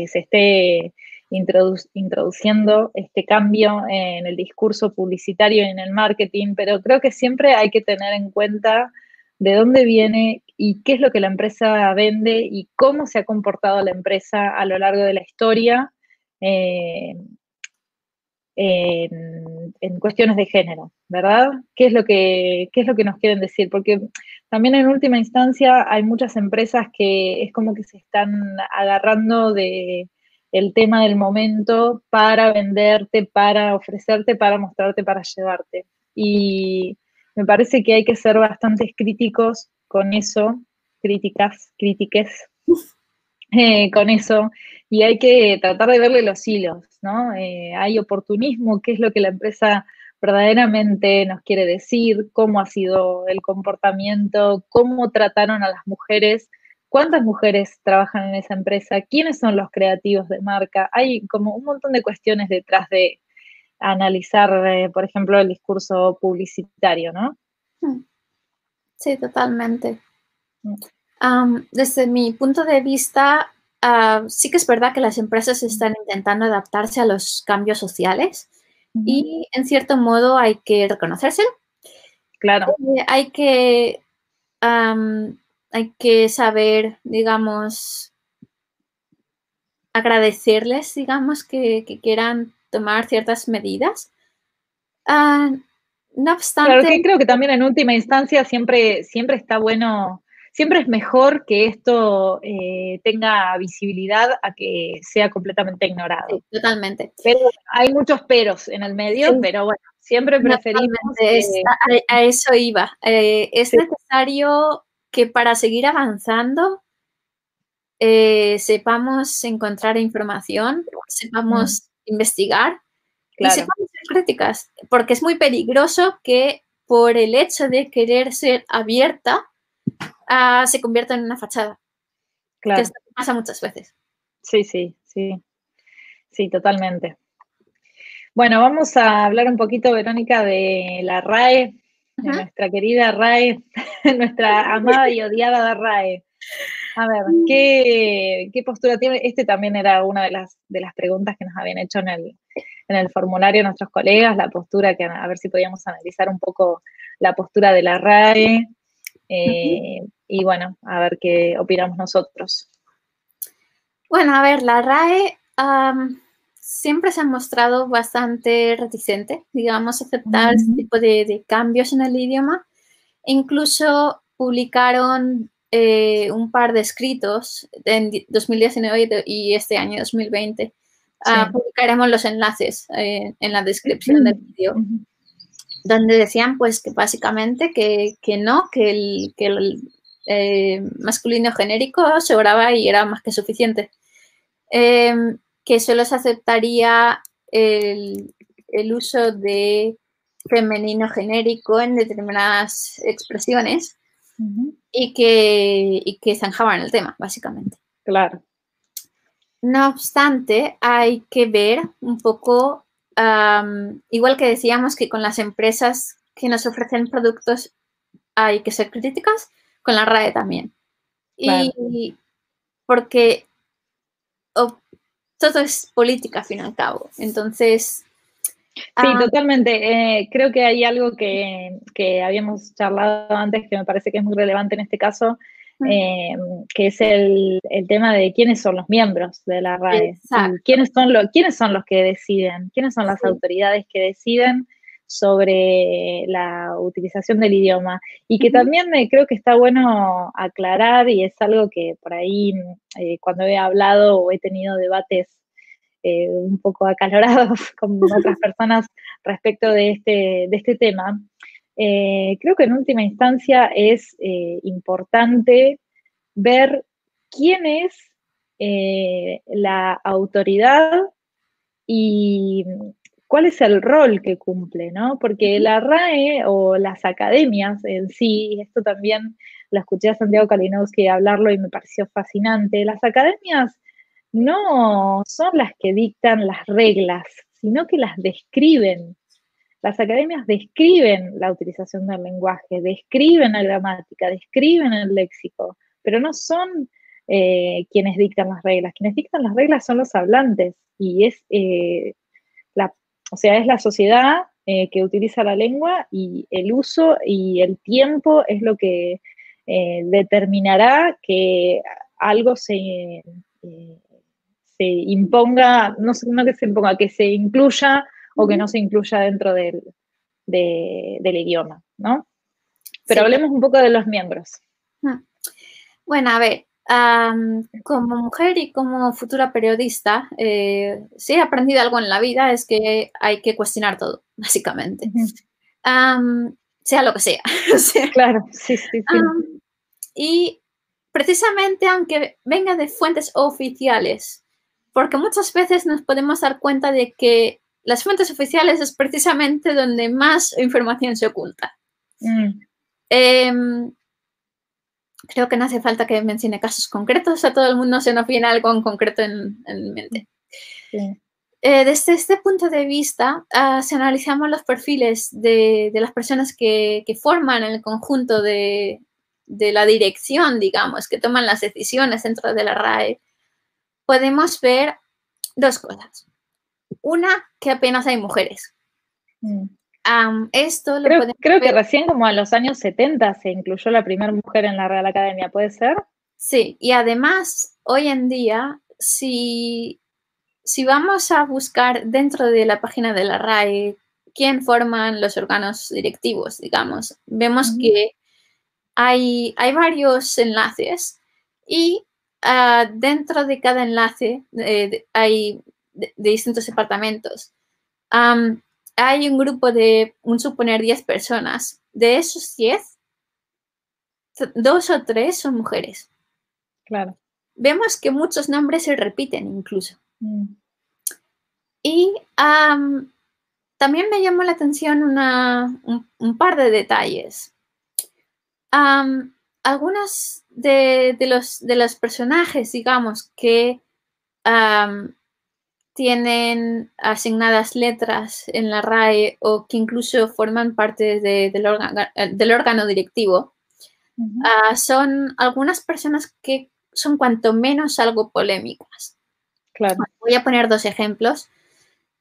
se esté introduciendo este cambio en el discurso publicitario y en el marketing, pero creo que siempre hay que tener en cuenta de dónde viene y qué es lo que la empresa vende y cómo se ha comportado la empresa a lo largo de la historia eh, cuestiones de género, ¿verdad? ¿Qué es, lo que, ¿Qué es lo que nos quieren decir? Porque también en última instancia hay muchas empresas que es como que se están agarrando de, el tema del momento para venderte, para ofrecerte, para mostrarte, para llevarte. Y me parece que hay que ser bastante críticos con eso, críticas, crítiques, eh, [LAUGHS] con eso, y hay que tratar de verle los hilos, ¿no? Eh, hay oportunismo, qué es lo que la empresa verdaderamente nos quiere decir, cómo ha sido el comportamiento, cómo trataron a las mujeres cuántas mujeres trabajan en esa empresa, quiénes son los creativos de marca. Hay como un montón de cuestiones detrás de analizar, eh, por ejemplo, el discurso publicitario, ¿no? Hmm. Sí, totalmente. Hmm. desde mi punto de vista, ah, sí que es verdad que las empresas están intentando adaptarse a los cambios sociales y en cierto modo hay que reconocérselo. Claro. Eh, hay que hay que saber, digamos, agradecerles, digamos, que, quieran tomar ciertas medidas. Ah, no obstante. Claro, que creo que también en última instancia siempre, siempre está bueno, siempre es mejor que esto eh, tenga visibilidad a que sea completamente ignorado. totalmente. Pero hay muchos peros en el medio, pero bueno, siempre preferimos. a, eso iba. Eh, es necesario que para seguir avanzando eh, sepamos encontrar información, sepamos investigar y sepamos ser críticas, porque es muy peligroso que por el hecho de querer ser abierta ah, se convierta en una fachada. Claro. Que pasa muchas veces. Sí, sí, sí. Sí, totalmente. Bueno, vamos a hablar un poquito, Verónica, de la RAE, nuestra querida RAE, [LAUGHS] nuestra amada y odiada RAE. A ver, ¿qué, postura tiene? Este también era una de las, de las preguntas que nos habían hecho en el, en el formulario nuestros colegas, la postura, que a ver si podíamos analizar un poco la postura de la RAE. Eh, y bueno, a ver qué opinamos nosotros. Bueno, a ver, la RAE siempre se ha mostrado bastante reticente, digamos, a aceptar este tipo de, cambios en el idioma. Incluso publicaron eh, un par de escritos en 2019 y este año 2020. Ah, publicaremos los enlaces eh, en la descripción del vídeo, donde decían pues que básicamente que, no, que el, que el eh, masculino genérico sobraba y era más que suficiente. Em, que solo se aceptaría el, uso de femenino genérico en determinadas expresiones y, que, y que zanjaban el tema, básicamente. Claro. No obstante, hay que ver un poco, igual que decíamos que con las empresas que nos ofrecen productos hay que ser críticas, con la RAE también. Y porque todo es política, al fin y al cabo. Entonces... Sí, totalmente. Eh, creo que hay algo que, habíamos charlado antes que me parece que es muy relevante en este caso, eh, que es el, tema de quiénes son los miembros de la RAE. ¿Quiénes son, los, ¿Quiénes son los que deciden? ¿Quiénes son las autoridades que deciden sobre la utilización del idioma? Y que también creo que está bueno aclarar, y es algo que por ahí eh, cuando he hablado o he tenido debates eh, un poco acalorados [LAUGHS] con otras [LAUGHS] personas respecto de este, de este tema, eh, creo que en última instancia es eh, importante ver quién es eh, la autoridad y cuál es el rol que cumple, ¿no? Porque la RAE o las academias en sí, esto también lo escuché a Santiago Kalinowski hablarlo y me pareció fascinante, las academias no son las que dictan las reglas, sino que las describen. Las academias describen la utilización del lenguaje, describen la gramática, describen el léxico, pero no son eh, quienes dictan las reglas. Quienes dictan las reglas son los hablantes y es eh, la, o sea, es la sociedad eh, que utiliza la lengua y el uso y el tiempo es lo que determinará que algo se, se imponga, no, no que se imponga, que se incluya o que no se incluya dentro del, idioma, ¿no? Pero hablemos un poco de los miembros. Ah. Bueno, a ver, como mujer y como futura periodista, eh, si he aprendido algo en la vida es que hay que cuestionar todo, [LAUGHS] básicamente. sea lo que [LAUGHS] sea. claro, sí, sí, sí. y precisamente aunque venga de fuentes oficiales, porque muchas veces nos podemos dar cuenta de que las fuentes oficiales es precisamente donde más información se oculta. Mm. Em, creo que no hace falta que mencione casos concretos, a todo el mundo se nos viene algo en concreto en, mente. Eh, desde este punto de vista, ah, si analizamos los perfiles de, las personas que, forman el conjunto de, de, la dirección, digamos, que toman las decisiones dentro de la RAE, podemos ver dos cosas. Una, que apenas hay mujeres. Mm. esto lo creo, creo que recién como a los años 70 se incluyó la primera mujer en la Real Academia, ¿puede ser? Sí, y además hoy en día, si, si vamos a buscar dentro de la página de la RAE quién forman los órganos directivos, digamos, vemos que hay, hay varios enlaces y ah, dentro de cada enlace eh, hay de, distintos departamentos. hay un grupo de, un suponer, 10 personas. De esos 10, dos o tres son mujeres. Claro. Vemos que muchos nombres se repiten incluso. Mm. Y también me llamó la atención una, un, par de detalles. algunos de, los, de los personajes, digamos, que tienen asignadas letras en la RAE o que incluso forman parte del, órgano, directivo, ah, son algunas personas que son cuanto menos algo polémicas. Claro. Voy a poner dos ejemplos.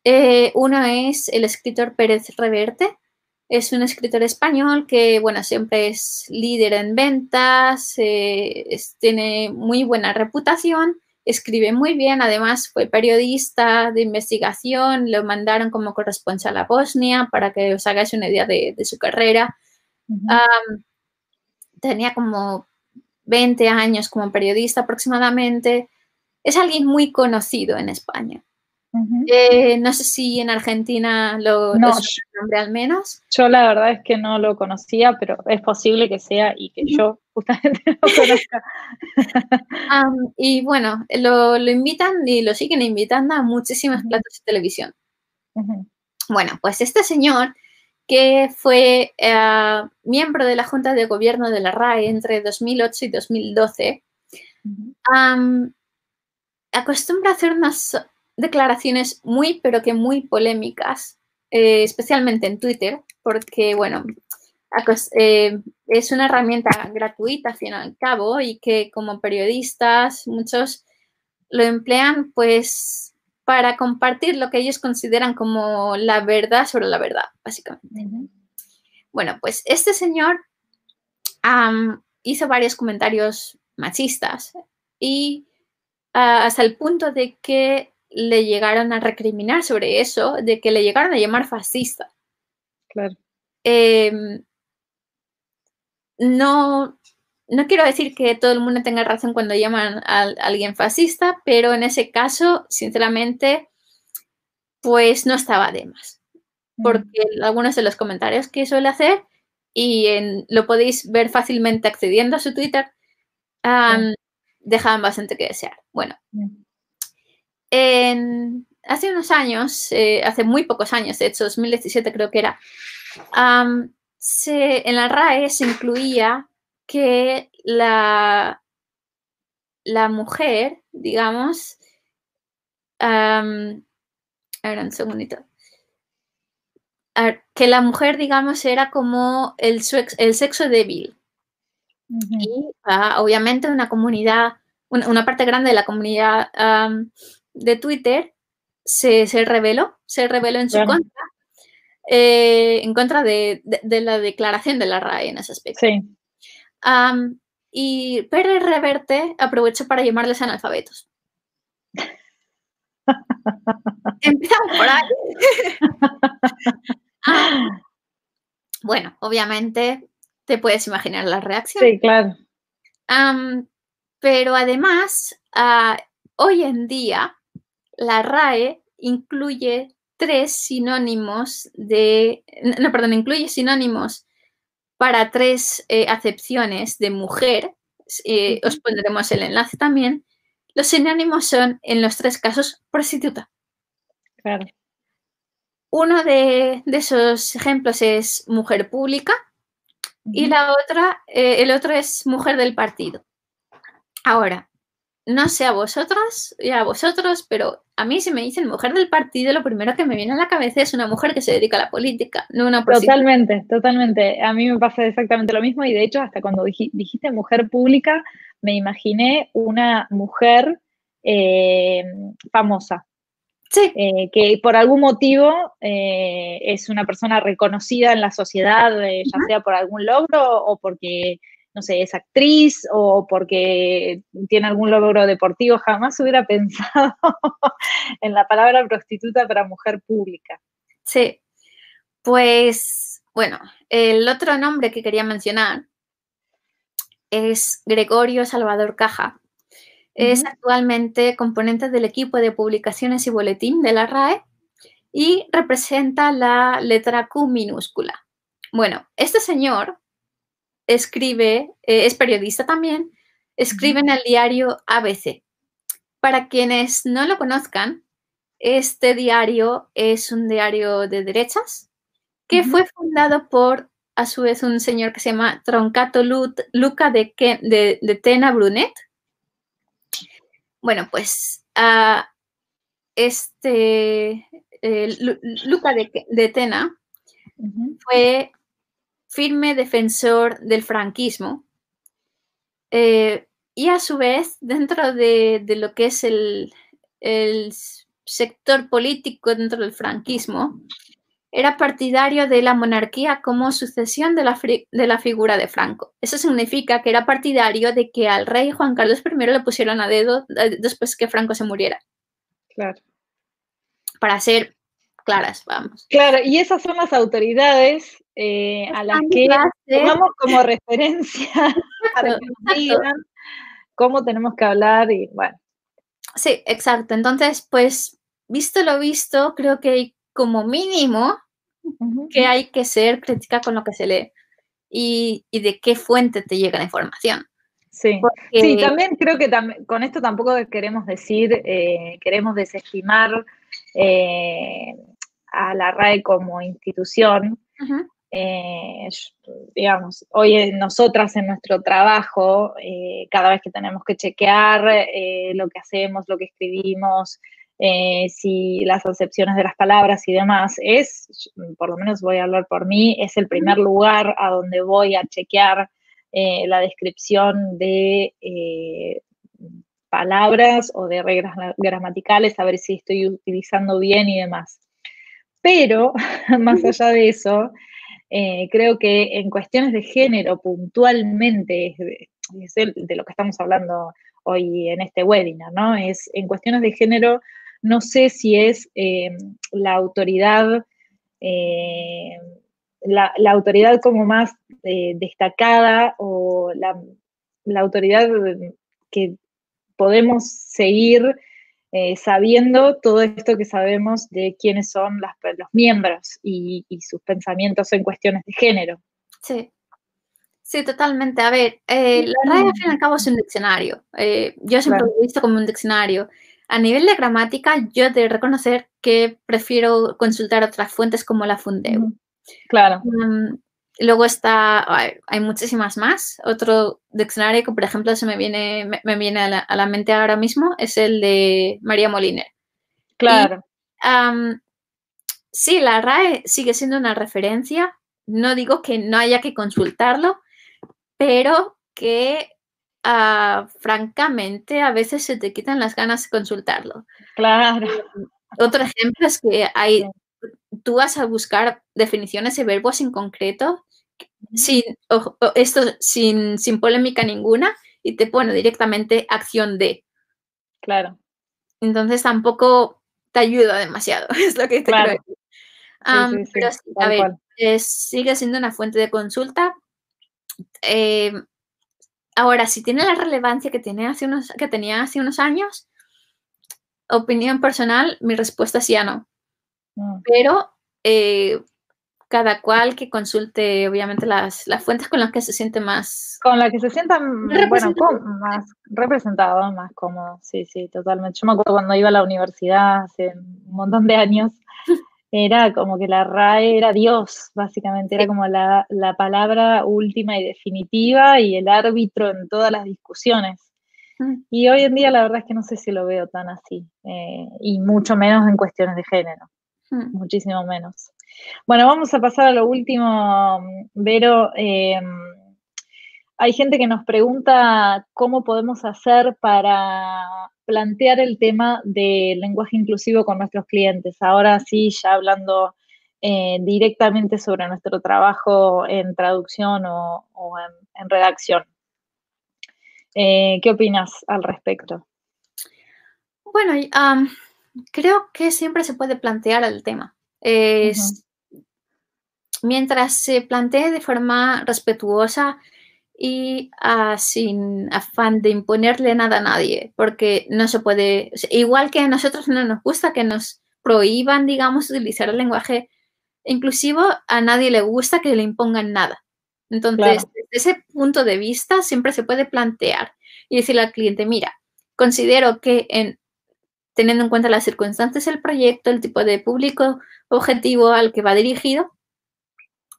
Eh, uno es el escritor Pérez Reverte. Es un escritor español que, bueno, siempre es líder en ventas, eh, tiene muy buena reputación escribe muy bien, además fue periodista de investigación, lo mandaron como corresponsal a Bosnia para que os hagáis una idea de, su carrera. tenía como 20 años como periodista aproximadamente. Es alguien muy conocido en España. Eh, no sé si en Argentina lo, no, nombre al menos. Yo la verdad es que no lo conocía, pero es posible que sea y que yo justamente [LAUGHS] lo conozca. y bueno, lo, invitan y lo siguen invitando a muchísimas platos de televisión. Bueno, pues este señor que fue eh, miembro de la Junta de Gobierno de la RAE entre 2008 y 2012, acostumbra hacer unas declaraciones muy, pero que muy polémicas, eh, especialmente en Twitter, porque, bueno, eh, es una herramienta gratuita, al fin y al cabo, y que como periodistas muchos lo emplean pues para compartir lo que ellos consideran como la verdad sobre la verdad, básicamente. Bueno, pues este señor hizo varios comentarios machistas y ah, hasta el punto de que le llegaron a recriminar sobre eso, de que le llegaron a llamar fascista. Claro. Em, no, no quiero decir que todo el mundo tenga razón cuando llaman a, alguien fascista, pero en ese caso, sinceramente, pues no estaba de más. Mm. Porque algunos de los comentarios que suele hacer, y lo podéis ver fácilmente accediendo a su Twitter, dejaban bastante que desear. Bueno, mm. Hace unos años, eh, hace muy pocos años, de hecho, 2017 creo que era, en la RAE se incluía que la, la mujer, digamos, a ver, un segundito. que la mujer, digamos, era como el, el sexo débil. Y ah, obviamente una comunidad, una, parte grande de la comunidad de Twitter se, se reveló, se reveló en su contra eh, en contra de, la declaración de la RAE en ese aspecto. Sí. y Pérez Reverte aprovechó para llamarles analfabetos. [LAUGHS] Empezamos por ahí. [LAUGHS] bueno, obviamente te puedes imaginar la reacción. Sí, claro. pero además, ah, hoy en día, la RAE incluye tres sinónimos de, no, perdón, incluye sinónimos para tres eh, acepciones de mujer. Eh, os pondremos el enlace también. Los sinónimos son, en los tres casos, prostituta. Claro. Uno de, esos ejemplos es mujer pública y la otra, eh, el otro es mujer del partido. Ahora, no sé a vosotras y a vosotros, pero a mí si me dicen mujer del partido, lo primero que me viene a la cabeza es una mujer que se dedica a la política, no una Totalmente, totalmente. A mí me pasa exactamente lo mismo y de hecho hasta cuando dijiste mujer pública, me imaginé una mujer eh, famosa. Sí. Eh, que por algún motivo eh, es una persona reconocida en la sociedad, ya sea por algún logro o porque no sé, es actriz o porque tiene algún logro deportivo, jamás hubiera [LAUGHS] pensado en la palabra prostituta para mujer pública. Sí, pues bueno, el otro nombre que quería mencionar es Gregorio Salvador Caja. Es actualmente componente del equipo de publicaciones y boletín de la RAE y representa la letra Q minúscula. Bueno, este señor escribe, eh, es periodista también, escribe en el diario ABC. Para quienes no lo conozcan, este diario es un diario de derechas que fue fundado por, a su vez, un señor que se llama Troncato Luca de, de, Tena Brunet. Bueno, pues uh, este eh, Luca de, Tena fue firme defensor del franquismo eh, y a su vez dentro de, lo que es el, sector político dentro del franquismo, era partidario de la monarquía como sucesión de la, de la, figura de Franco. Eso significa que era partidario de que al rey Juan Carlos I le pusieran a dedo eh, después que Franco se muriera. Claro. Para ser claras, vamos. Claro, y esas son las autoridades eh, a las que tomamos como referencia [LAUGHS] para que nos digan cómo tenemos que hablar y bueno. Sí, exacto. Entonces, pues, visto lo visto, creo que hay como mínimo que hay que ser crítica con lo que se lee y, de qué fuente te llega la información. Sí, sí también creo que con esto tampoco queremos decir, eh, queremos desestimar eh, a la RAE como institución, eh, digamos, hoy nosotras en nuestro trabajo, eh, cada vez que tenemos que chequear eh, lo que hacemos, lo que escribimos, si las acepciones de las palabras y demás, es, por lo menos voy a hablar por mí, es el primer lugar a donde voy a chequear la descripción de palabras o de reglas gramaticales, a ver si estoy utilizando bien y demás. Pero, [LAUGHS] más allá de eso, creo que en cuestiones de género puntualmente, es, de lo que estamos hablando hoy en este webinar, ¿no? Es en cuestiones de género, no sé si es eh, la autoridad, eh, la, autoridad como más eh, destacada o la, autoridad que podemos seguir sabiendo todo esto que sabemos de quiénes son los miembros y, y sus pensamientos en cuestiones de género. Sí. Sí, totalmente. A ver, eh, la RAE al fin y al cabo es un diccionario. Eh, yo siempre lo he visto como un diccionario. A nivel de gramática, yo de reconocer que prefiero consultar otras fuentes como la Fundeu. Claro. Mm, luego está, hay, muchísimas más. Otro diccionario que, por ejemplo, se me viene, me, viene a la, mente ahora mismo es el de María Moliner. Claro. sí, la RAE sigue siendo una referencia. No digo que no haya que consultarlo, pero que ah, francamente a veces se te quitan las ganas de consultarlo. Claro. Otro ejemplo es que hay, tú vas a buscar definiciones de verbos en concreto, sin, esto sin, polémica ninguna, y te pone directamente acción de. Claro. Entonces tampoco te ayuda demasiado, [LAUGHS] es lo que te creo. pero a ver, sigue siendo una fuente de consulta, eh, ahora, si tiene la relevancia que, tiene hace unos, que tenía hace unos años, opinión personal, mi respuesta es ya no. Mm. Pero eh, cada cual que consulte, obviamente, las, fuentes con las que se siente más. Con las que se sientan, bueno, más representado, más cómodo. Sí, sí, totalmente. Yo me acuerdo cuando iba a la universidad hace un montón de años [LAUGHS] era como que la RAE era Dios, básicamente, era como la, palabra última y definitiva y el árbitro en todas las discusiones. Mm. Y hoy en día la verdad es que no sé si lo veo tan así, eh, y mucho menos en cuestiones de género, mm. muchísimo menos. Bueno, vamos a pasar a lo último, Vero. Em, hay gente que nos pregunta cómo podemos hacer para plantear el tema del lenguaje inclusivo con nuestros clientes. Ahora sí, ya hablando eh, directamente sobre nuestro trabajo en traducción o, en, redacción. Eh, ¿Qué opinas al respecto? Bueno, creo que siempre se puede plantear el tema. Mientras se plantee de forma respetuosa, y ah, sin afán de imponerle nada a nadie, porque no se puede, igual que a nosotros no nos gusta que nos prohíban, digamos, utilizar el lenguaje inclusivo, a nadie le gusta que le impongan nada. Entonces, desde ese punto de vista, siempre se puede plantear y decirle al cliente, mira, considero que en, teniendo en cuenta las circunstancias del proyecto, el tipo de público objetivo al que va dirigido,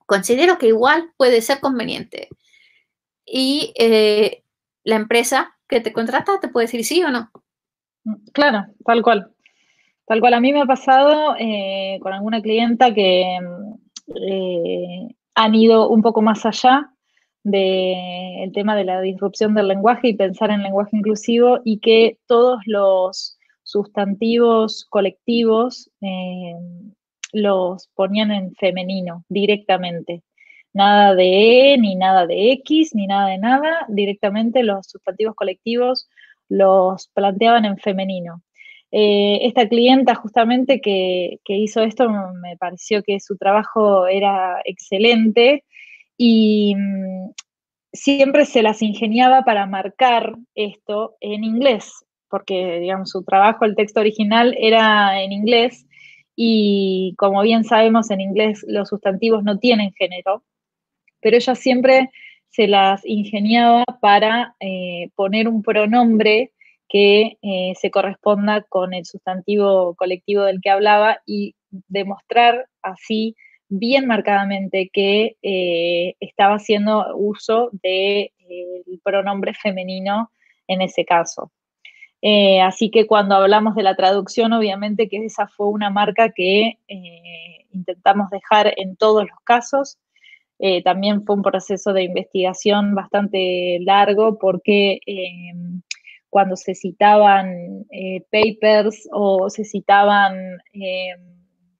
considero que igual puede ser conveniente y eh, la empresa que te contrata te puede decir sí o no. Claro, tal cual. Tal cual a mí me ha pasado eh, con alguna clienta que eh, han ido un poco más allá del tema de la disrupción del lenguaje y pensar en lenguaje inclusivo y que todos los sustantivos colectivos los ponían en femenino directamente. Nada de E, ni nada de X, ni nada de nada, directamente los sustantivos colectivos los planteaban en femenino. Eh, esta clienta justamente que, hizo esto me pareció que su trabajo era excelente y mm, siempre se las ingeniaba para marcar esto en inglés, porque digamos su trabajo, el texto original era en inglés y como bien sabemos en inglés los sustantivos no tienen género, pero ella siempre se las ingeniaba para eh, poner un pronombre que eh, se corresponda con el sustantivo colectivo del que hablaba y demostrar así bien marcadamente que eh, estaba haciendo uso del pronombre femenino en ese caso. Eh, así que cuando hablamos de la traducción, obviamente que esa fue una marca que eh, intentamos dejar en todos los casos. Eh, también fue un proceso de investigación bastante largo porque cuando se citaban papers o se citaban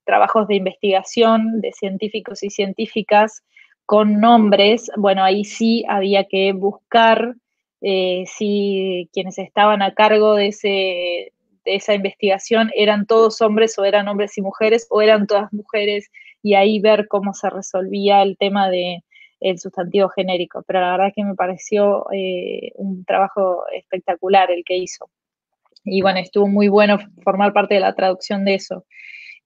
trabajos de investigación de científicos y científicas con nombres, bueno, ahí sí había que buscar eh, si quienes estaban a cargo de, ese, de esa investigación eran todos hombres o eran hombres y mujeres o eran todas mujeres y ahí ver cómo se resolvía el tema de el sustantivo genérico. Pero la verdad que me pareció eh, un trabajo espectacular el que hizo. Y bueno, estuvo muy bueno formar parte de la traducción de eso.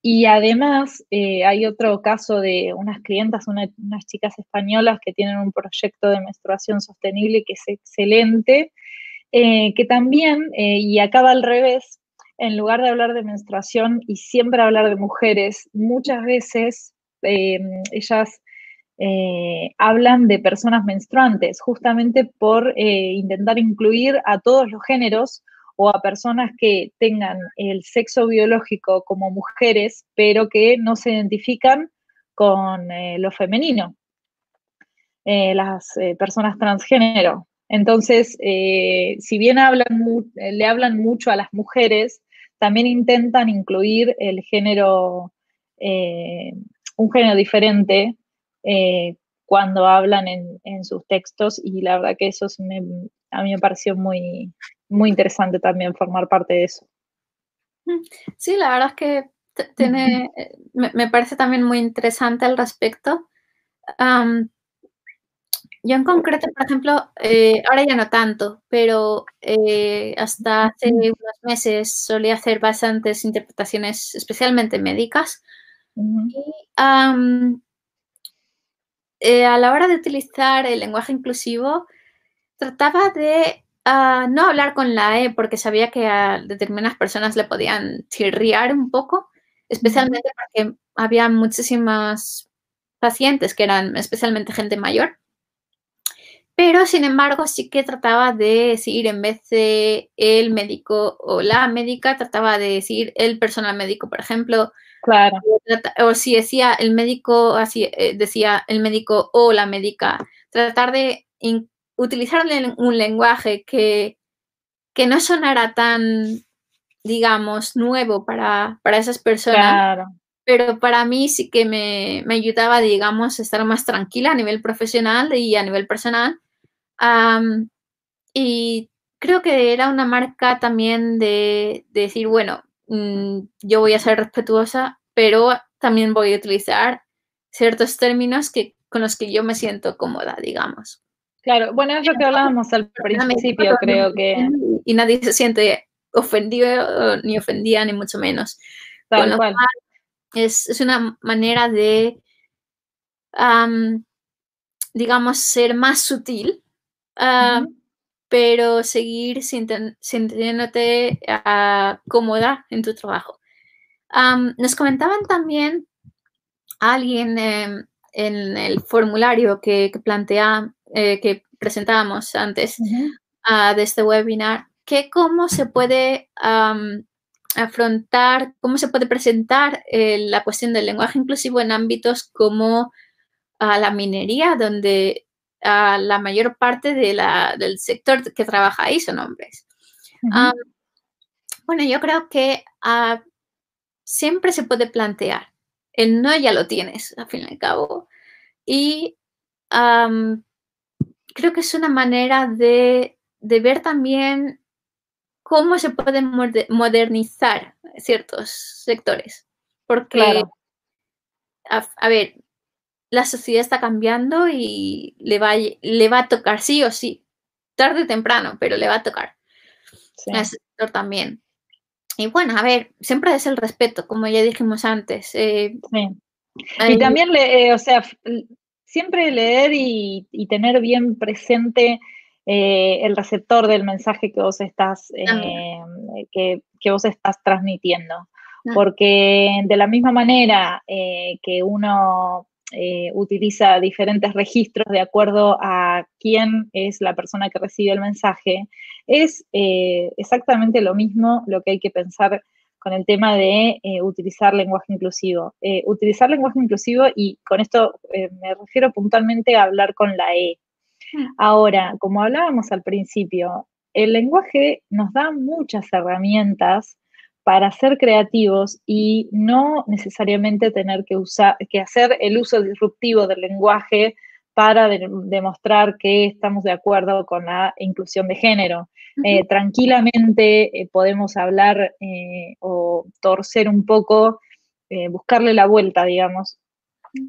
Y además eh, hay otro caso de unas clientas, unas chicas españolas que tienen un proyecto de menstruación sostenible que es excelente, eh, que también, eh, y acaba al revés, en lugar de hablar de menstruación y siempre hablar de mujeres, muchas veces ellas hablan de personas menstruantes, justamente por intentar incluir a todos los géneros o a personas que tengan el sexo biológico como mujeres, pero que no se identifican con eh, lo femenino, eh, las eh, personas transgénero. Entonces, si bien le hablan mucho a las mujeres, también intentan incluir el género, un género diferente cuando hablan en, sus textos y la verdad que eso a mí me pareció muy, muy interesante también formar parte de eso. Mm, sí, la verdad es que tiene, eh, me, parece también muy interesante al respecto. yo en concreto, por ejemplo, eh, ahora ya no tanto, pero eh, hasta hace unos meses solía hacer bastantes interpretaciones, especialmente médicas. Y a la hora de utilizar el lenguaje inclusivo, trataba de no hablar con la E porque sabía que a determinadas personas le podían chirriar un poco, especialmente porque había muchísimas pacientes que eran especialmente gente mayor. Pero, sin embargo, sí que trataba de decir, en vez de el médico o la médica, trataba de decir el personal médico, por ejemplo. Claro. O si decía el médico, así eh, decía el médico o la médica. Tratar de utilizar un lenguaje que, que no sonara tan, digamos, nuevo para, esas personas. Pero para mí sí que me, ayudaba, digamos, a estar más tranquila a nivel profesional y a nivel personal. y creo que era una marca también de, decir, bueno, mm, yo voy a ser respetuosa, pero también voy a utilizar ciertos términos que, con los que yo me siento cómoda, digamos. Claro, bueno, es lo que hablábamos al principio, creo que. Y nadie se siente ofendido ni ofendida, ni mucho menos. Tal cual. Es, una manera de, digamos, ser más sutil, pero seguir sintiéndote uh, cómoda en tu trabajo. nos comentaban también alguien em, en el formulario que, plantea, eh, que presentábamos antes ah, de este webinar, que cómo se puede afrontar, cómo se puede presentar eh, la cuestión del lenguaje inclusivo en ámbitos como ah, la minería, donde ah, la mayor parte de del sector que trabaja ahí son hombres. bueno, yo creo que siempre se puede plantear el no ya lo tienes, al fin y al cabo. Y creo que es una manera de, ver también cómo se pueden modernizar ciertos sectores. Porque, a, ver, la sociedad está cambiando y le va, le va a tocar sí o sí, tarde o temprano, pero le va a tocar. Al sector también. Y bueno, a ver, siempre es el respeto, como ya dijimos antes. Eh, y también, le, eh, o sea, siempre leer y, tener bien presente eh, el receptor del mensaje que vos estás, que, vos estás transmitiendo. Ah. Porque de la misma manera que uno utiliza diferentes registros de acuerdo a quién es la persona que recibe el mensaje, es eh, exactamente lo mismo lo que hay que pensar con el tema de eh, utilizar lenguaje inclusivo. Eh, utilizar lenguaje inclusivo y con esto me refiero puntualmente a hablar con la E. Mm. Ahora, como hablábamos al principio, el lenguaje nos da muchas herramientas para ser creativos y no necesariamente tener que usar, que hacer el uso disruptivo del lenguaje para demostrar que estamos de acuerdo con la inclusión de género. Eh, tranquilamente eh, podemos hablar eh, o torcer un poco, buscarle la vuelta, digamos,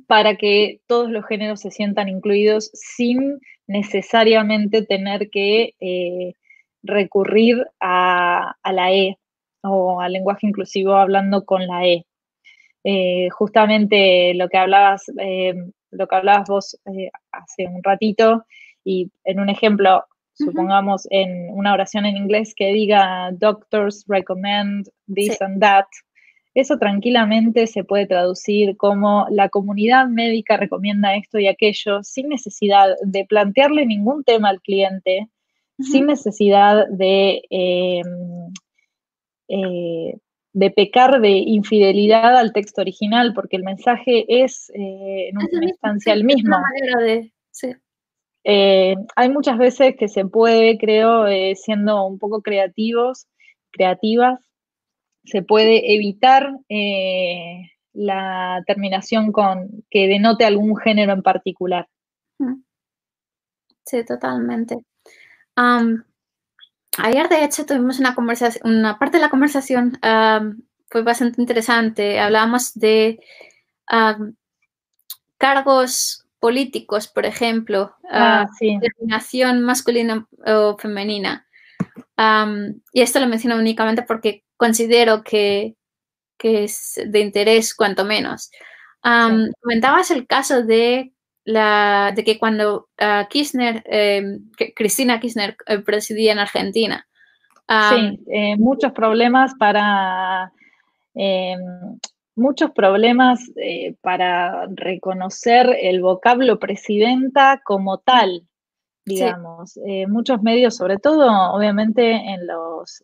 para que todos los géneros se sientan incluidos sin necesariamente tener que recurrir a, a la E o al lenguaje inclusivo hablando con la E. Justamente lo que hablabas, lo que hablabas vos hace un ratito, y en un ejemplo, supongamos en una oración en inglés que diga doctors recommend this and that, eso tranquilamente se puede traducir como la comunidad médica recomienda esto y aquello sin necesidad de plantearle ningún tema al cliente, sin necesidad de eh, de pecar de infidelidad al texto original, porque el mensaje es eh, en última instancia el mismo. Eh, hay muchas veces que se puede, creo, siendo un poco creativos, creativas, se puede evitar la terminación con que denote algún género en particular. Mm. Sí, totalmente. Ayer, de hecho, tuvimos una conversación, una parte de la conversación fue bastante interesante. Hablábamos de cargos políticos, por ejemplo, ah, determinación masculina o femenina. y esto lo menciono únicamente porque considero que, es de interés cuanto menos. Comentabas el caso de de que cuando uh, Kirchner, em, Cristina Kirchner eh, presidía en Argentina. sí, eh, muchos problemas para em, muchos problemas eh, para reconocer el vocablo presidenta como tal, digamos. muchos medios, sobre todo, obviamente, en los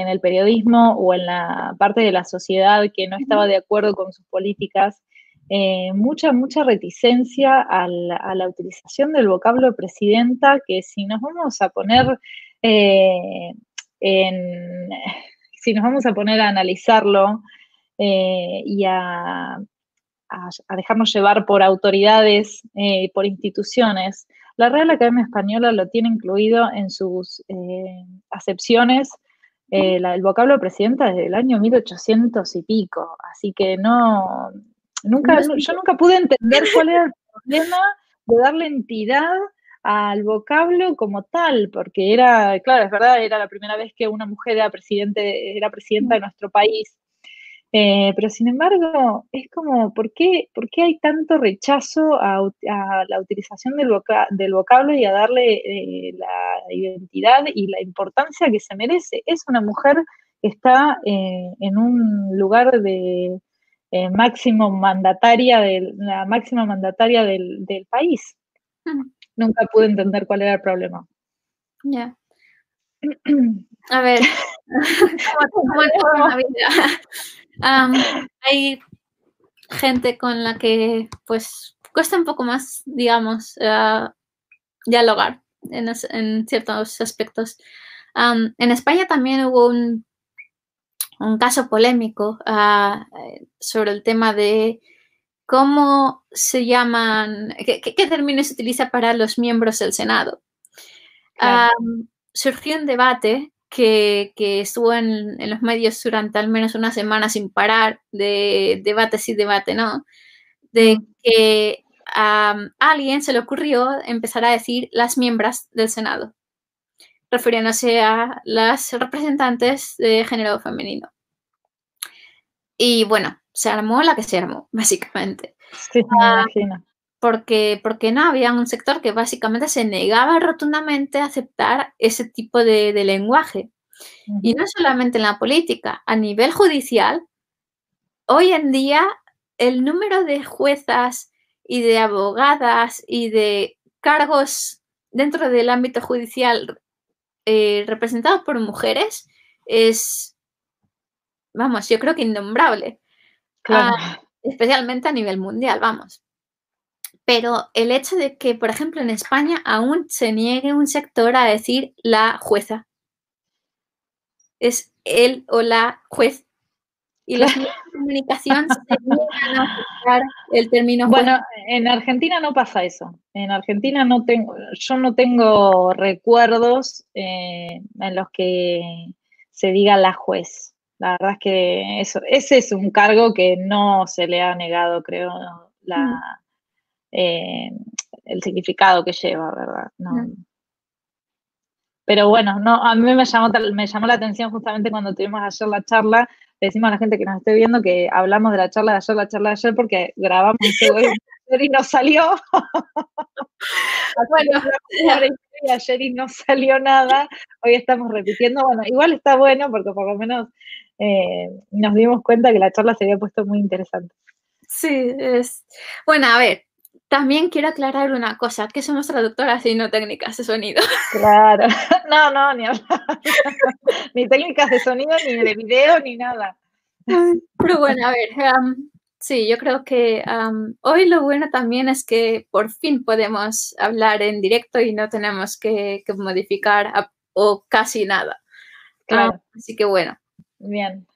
en el periodismo o en la parte de la sociedad que no estaba de acuerdo con sus políticas, eh, mucha, mucha reticencia a la, utilización del vocablo presidenta, que si nos vamos a poner eh, en, [LAUGHS] si nos vamos a poner a analizarlo eh, y a, a, dejarnos llevar por autoridades, por instituciones, la Real Academia Española lo tiene incluido en sus acepciones el vocablo presidenta desde el año 1800 y pico, así que no, Nunca, yo nunca pude entender [LAUGHS] cuál era el problema de darle entidad al vocablo como tal, porque era, claro, es verdad, era la primera vez que una mujer era presidente, era presidenta de nuestro país. Eh, pero sin embargo, es como, ¿por qué, por qué hay tanto rechazo a, la utilización del, del, vocablo y a darle eh, la identidad y la importancia que se merece? Es una mujer que está eh, en un lugar de, eh, máximo mandataria del, la máxima mandataria del, país. Nunca pude entender cuál era el problema. Ya. [CLEARS THROAT] A ver, [LAUGHS] [LAUGHS] hay gente con la que pues cuesta un poco más, digamos, uh, dialogar en, en, ciertos aspectos. en España también hubo un un caso polémico ah, sobre el tema de cómo se llaman, qué, término se utiliza para los miembros del Senado. surgió un debate que, estuvo en, los medios durante al menos una semana sin parar, de debate sí, debate no, de que a alguien se le ocurrió empezar a decir las miembros del Senado refiriéndose a las representantes de género femenino. Y bueno, se armó la que se armó, [LAUGHS] básicamente. Sí, me ah, imagino. Porque, porque no, había un sector que básicamente se negaba rotundamente a aceptar ese tipo de, lenguaje. Y no solamente en la política, a nivel judicial, hoy en día el número de juezas y de abogadas y de cargos dentro del ámbito judicial eh, representados por mujeres es, vamos, yo creo que innombrable. Ah, especialmente a nivel mundial, vamos. Pero el hecho de que, por ejemplo, en España aún se niegue un sector a decir la jueza. Es él o la juez. Y los medios de comunicación se niegan a el término juez. Bueno, en Argentina no pasa eso. En Argentina no tengo, yo no tengo recuerdos eh, en los que se diga la juez. La verdad es que eso, ese es un cargo que no se le ha negado, creo, la, mm. Eh, el significado que lleva, ¿verdad? Pero bueno, no, a mí me llamó, me llamó la atención justamente cuando tuvimos ayer la charla, le decimos a la gente que nos esté viendo que hablamos de la charla de ayer, la charla de ayer, porque grabamos [LAUGHS] ayer y no salió. [LAUGHS] bueno, ayer y no salió nada, hoy estamos repitiendo, bueno, igual está bueno porque por lo menos eh, nos dimos cuenta que la charla se había puesto muy interesante. Sí, es. Bueno, a ver, también quiero aclarar una cosa, que somos traductoras y no técnicas de sonido. [LAUGHS] Claro, [LAUGHS] no, no, ni [LAUGHS] ni técnicas de sonido, ni de video, ni nada. Pero bueno, a ver, sí, yo creo que hoy lo bueno también es que por fin podemos hablar en directo y no tenemos que, modificar o casi nada. Claro. así que bueno, Bien.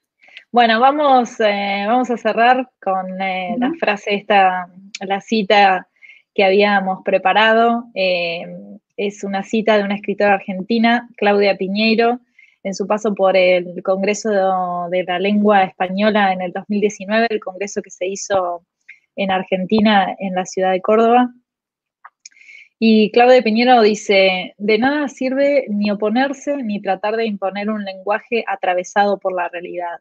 Bueno, vamos, eh, vamos a cerrar con eh, la frase esta, la cita que habíamos preparado. Eh, es una cita de una escritora argentina, Claudia Piñeiro, en su paso por el Congreso de, la Lengua Española en el 2019, el congreso que se hizo en Argentina, en la ciudad de Córdoba. Y Claudia Piñero dice, de nada sirve ni oponerse ni tratar de imponer un lenguaje atravesado por la realidad.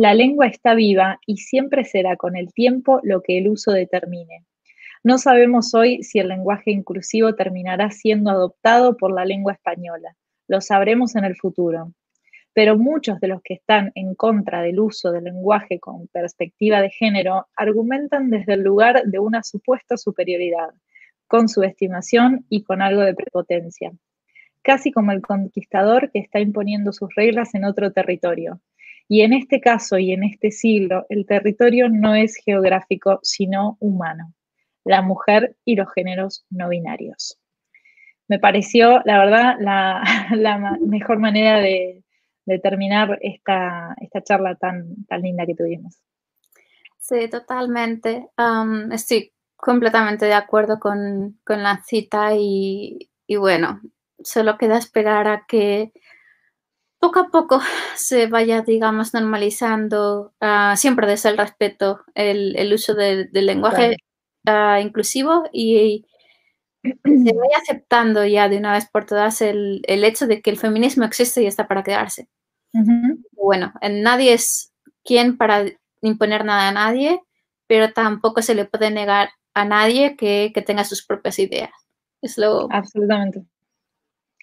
La lengua está viva y siempre será con el tiempo lo que el uso determine. No sabemos hoy si el lenguaje inclusivo terminará siendo adoptado por la lengua española. Lo sabremos en el futuro. Pero muchos de los que están en contra del uso del lenguaje con perspectiva de género argumentan desde el lugar de una supuesta superioridad con subestimación y con algo de prepotencia, casi como el conquistador que está imponiendo sus reglas en otro territorio. Y en este caso y en este siglo, el territorio no es geográfico, sino humano, la mujer y los géneros no binarios. Me pareció, la verdad, la, [LAUGHS] mejor manera de, terminar esta, esta, charla tan, tan linda que tuvimos. Sí, totalmente. Estoy completamente de acuerdo con, la cita y, bueno, solo queda esperar a que poco a poco se vaya, digamos, normalizando, uh, siempre desde el respeto, el, uso del lenguaje ah, inclusivo y, se vaya aceptando ya de una vez por todas el, hecho de que el feminismo existe y está para quedarse. Bueno, nadie es quien para imponer nada a nadie, pero tampoco se le puede negar a nadie que, tenga sus propias ideas. Es lo... Absolutamente.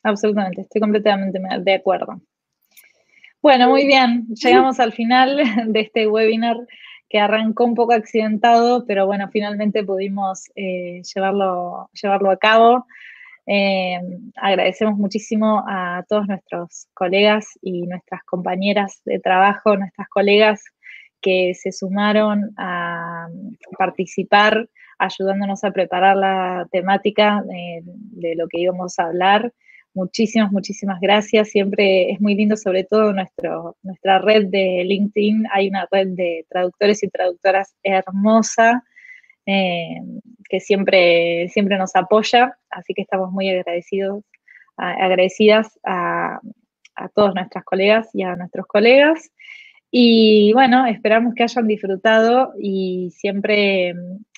Absolutamente. Estoy completamente de acuerdo. Bueno, muy bien. Llegamos al final [LAUGHS] de este webinar que arrancó un poco accidentado, pero bueno, finalmente pudimos eh, llevarlo, llevarlo a cabo. Eh, agradecemos muchísimo a todos nuestros colegas y nuestras compañeras de trabajo, nuestras colegas que se sumaron a participar ayudándonos a preparar la temática de, lo que íbamos a hablar. Muchísimas, muchísimas gracias. Siempre es muy lindo, sobre todo nuestro, nuestra red de LinkedIn. Hay una red de traductores y traductoras hermosa eh, que siempre, siempre nos apoya. Así que estamos muy agradecidos, agradecidas a, a todas nuestras colegas y a nuestros colegas. Y bueno, esperamos que hayan disfrutado y siempre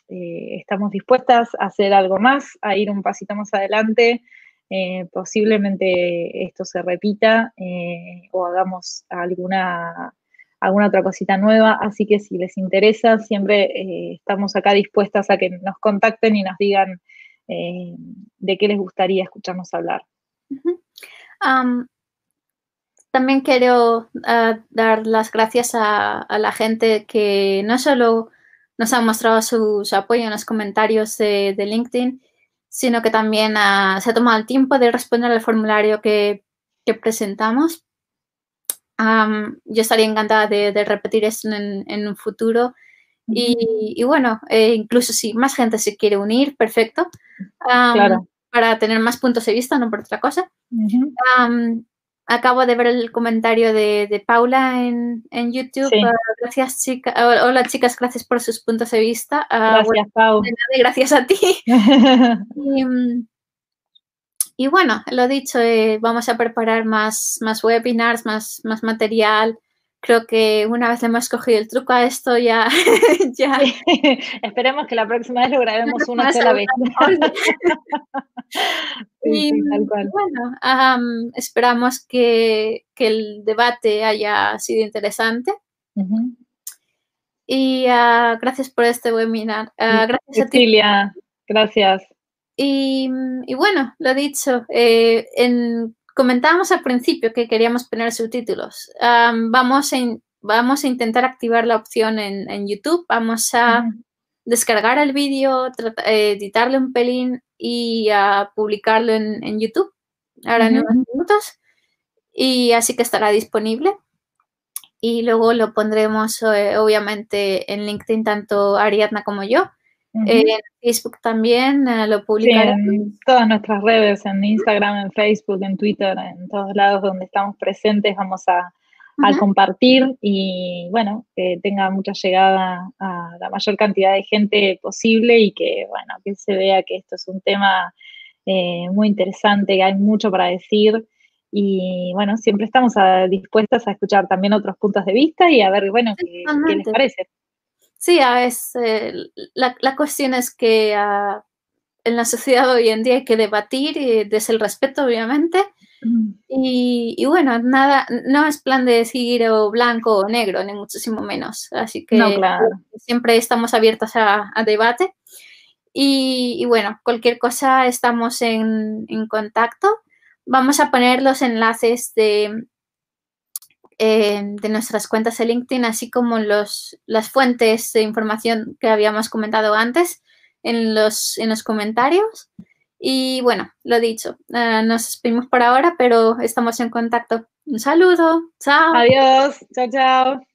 eh, estamos dispuestas a hacer algo más, a ir un pasito más adelante. Eh, posiblemente esto se repita eh, o hagamos alguna, alguna otra cosita nueva. Así que si les interesa, siempre estamos acá dispuestas a que nos contacten y nos digan de qué les gustaría escucharnos hablar. también quiero ah, dar las gracias a, la gente que no solo nos han mostrado su, apoyo en los comentarios de, LinkedIn, sino que también ah, se ha tomado el tiempo de responder al formulario que, presentamos. yo estaría encantada de, repetir esto en, un futuro. Y, bueno, eh, incluso si más gente se quiere unir, perfecto. Para tener más puntos de vista, no por otra cosa. Acabo de ver el comentario de, Paula en, YouTube. Ah, gracias, chicas. Hola, chicas, gracias por sus puntos de vista. Ah, gracias, Paula. Gracias a ti. [LAUGHS] y, bueno, lo dicho, eh, vamos a preparar más, más webinars, más, más material creo que una vez hemos cogido el truco a esto, ya. [LAUGHS] ya. [LAUGHS] Esperemos que la próxima vez lo grabemos una sola vez. [LAUGHS] y bueno, esperamos que, el debate haya sido interesante. Y ah, gracias por este webinar. Uh, gracias a ti. gracias. Y, y, bueno, lo dicho, eh, en Comentábamos al principio que queríamos poner subtítulos. vamos, a vamos a intentar activar la opción en, YouTube. Vamos a descargar el vídeo, editarle un pelín y a publicarlo en, YouTube. Ahora en unos minutos. Y así que estará disponible. Y luego lo pondremos, eh, obviamente, en LinkedIn, tanto Ariadna como yo. En Facebook también eh, lo publicaré. en todas nuestras redes, en Instagram, en Facebook, en Twitter, en todos lados donde estamos presentes, vamos a, compartir y bueno, que tenga mucha llegada a la mayor cantidad de gente posible y que bueno, que se vea que esto es un tema eh, muy interesante, que hay mucho para decir y bueno, siempre estamos dispuestas a escuchar también otros puntos de vista y a ver, bueno, qué, qué les parece. Sí, es, eh, la, cuestión es que ah, en la sociedad hoy en día hay que debatir y desde el respeto, obviamente. Mm. Y, bueno, nada, no es plan de decir o blanco o negro, ni muchísimo menos. Así que siempre estamos abiertos a, debate. Y, bueno, cualquier cosa estamos en, en contacto. Vamos a poner los enlaces de, eh, de nuestras cuentas de LinkedIn, así como los, las fuentes de información que habíamos comentado antes en los, en los comentarios. Y bueno, lo dicho, eh, nos despedimos por ahora, pero estamos en contacto. Un saludo, chao. Adiós, chao, chao.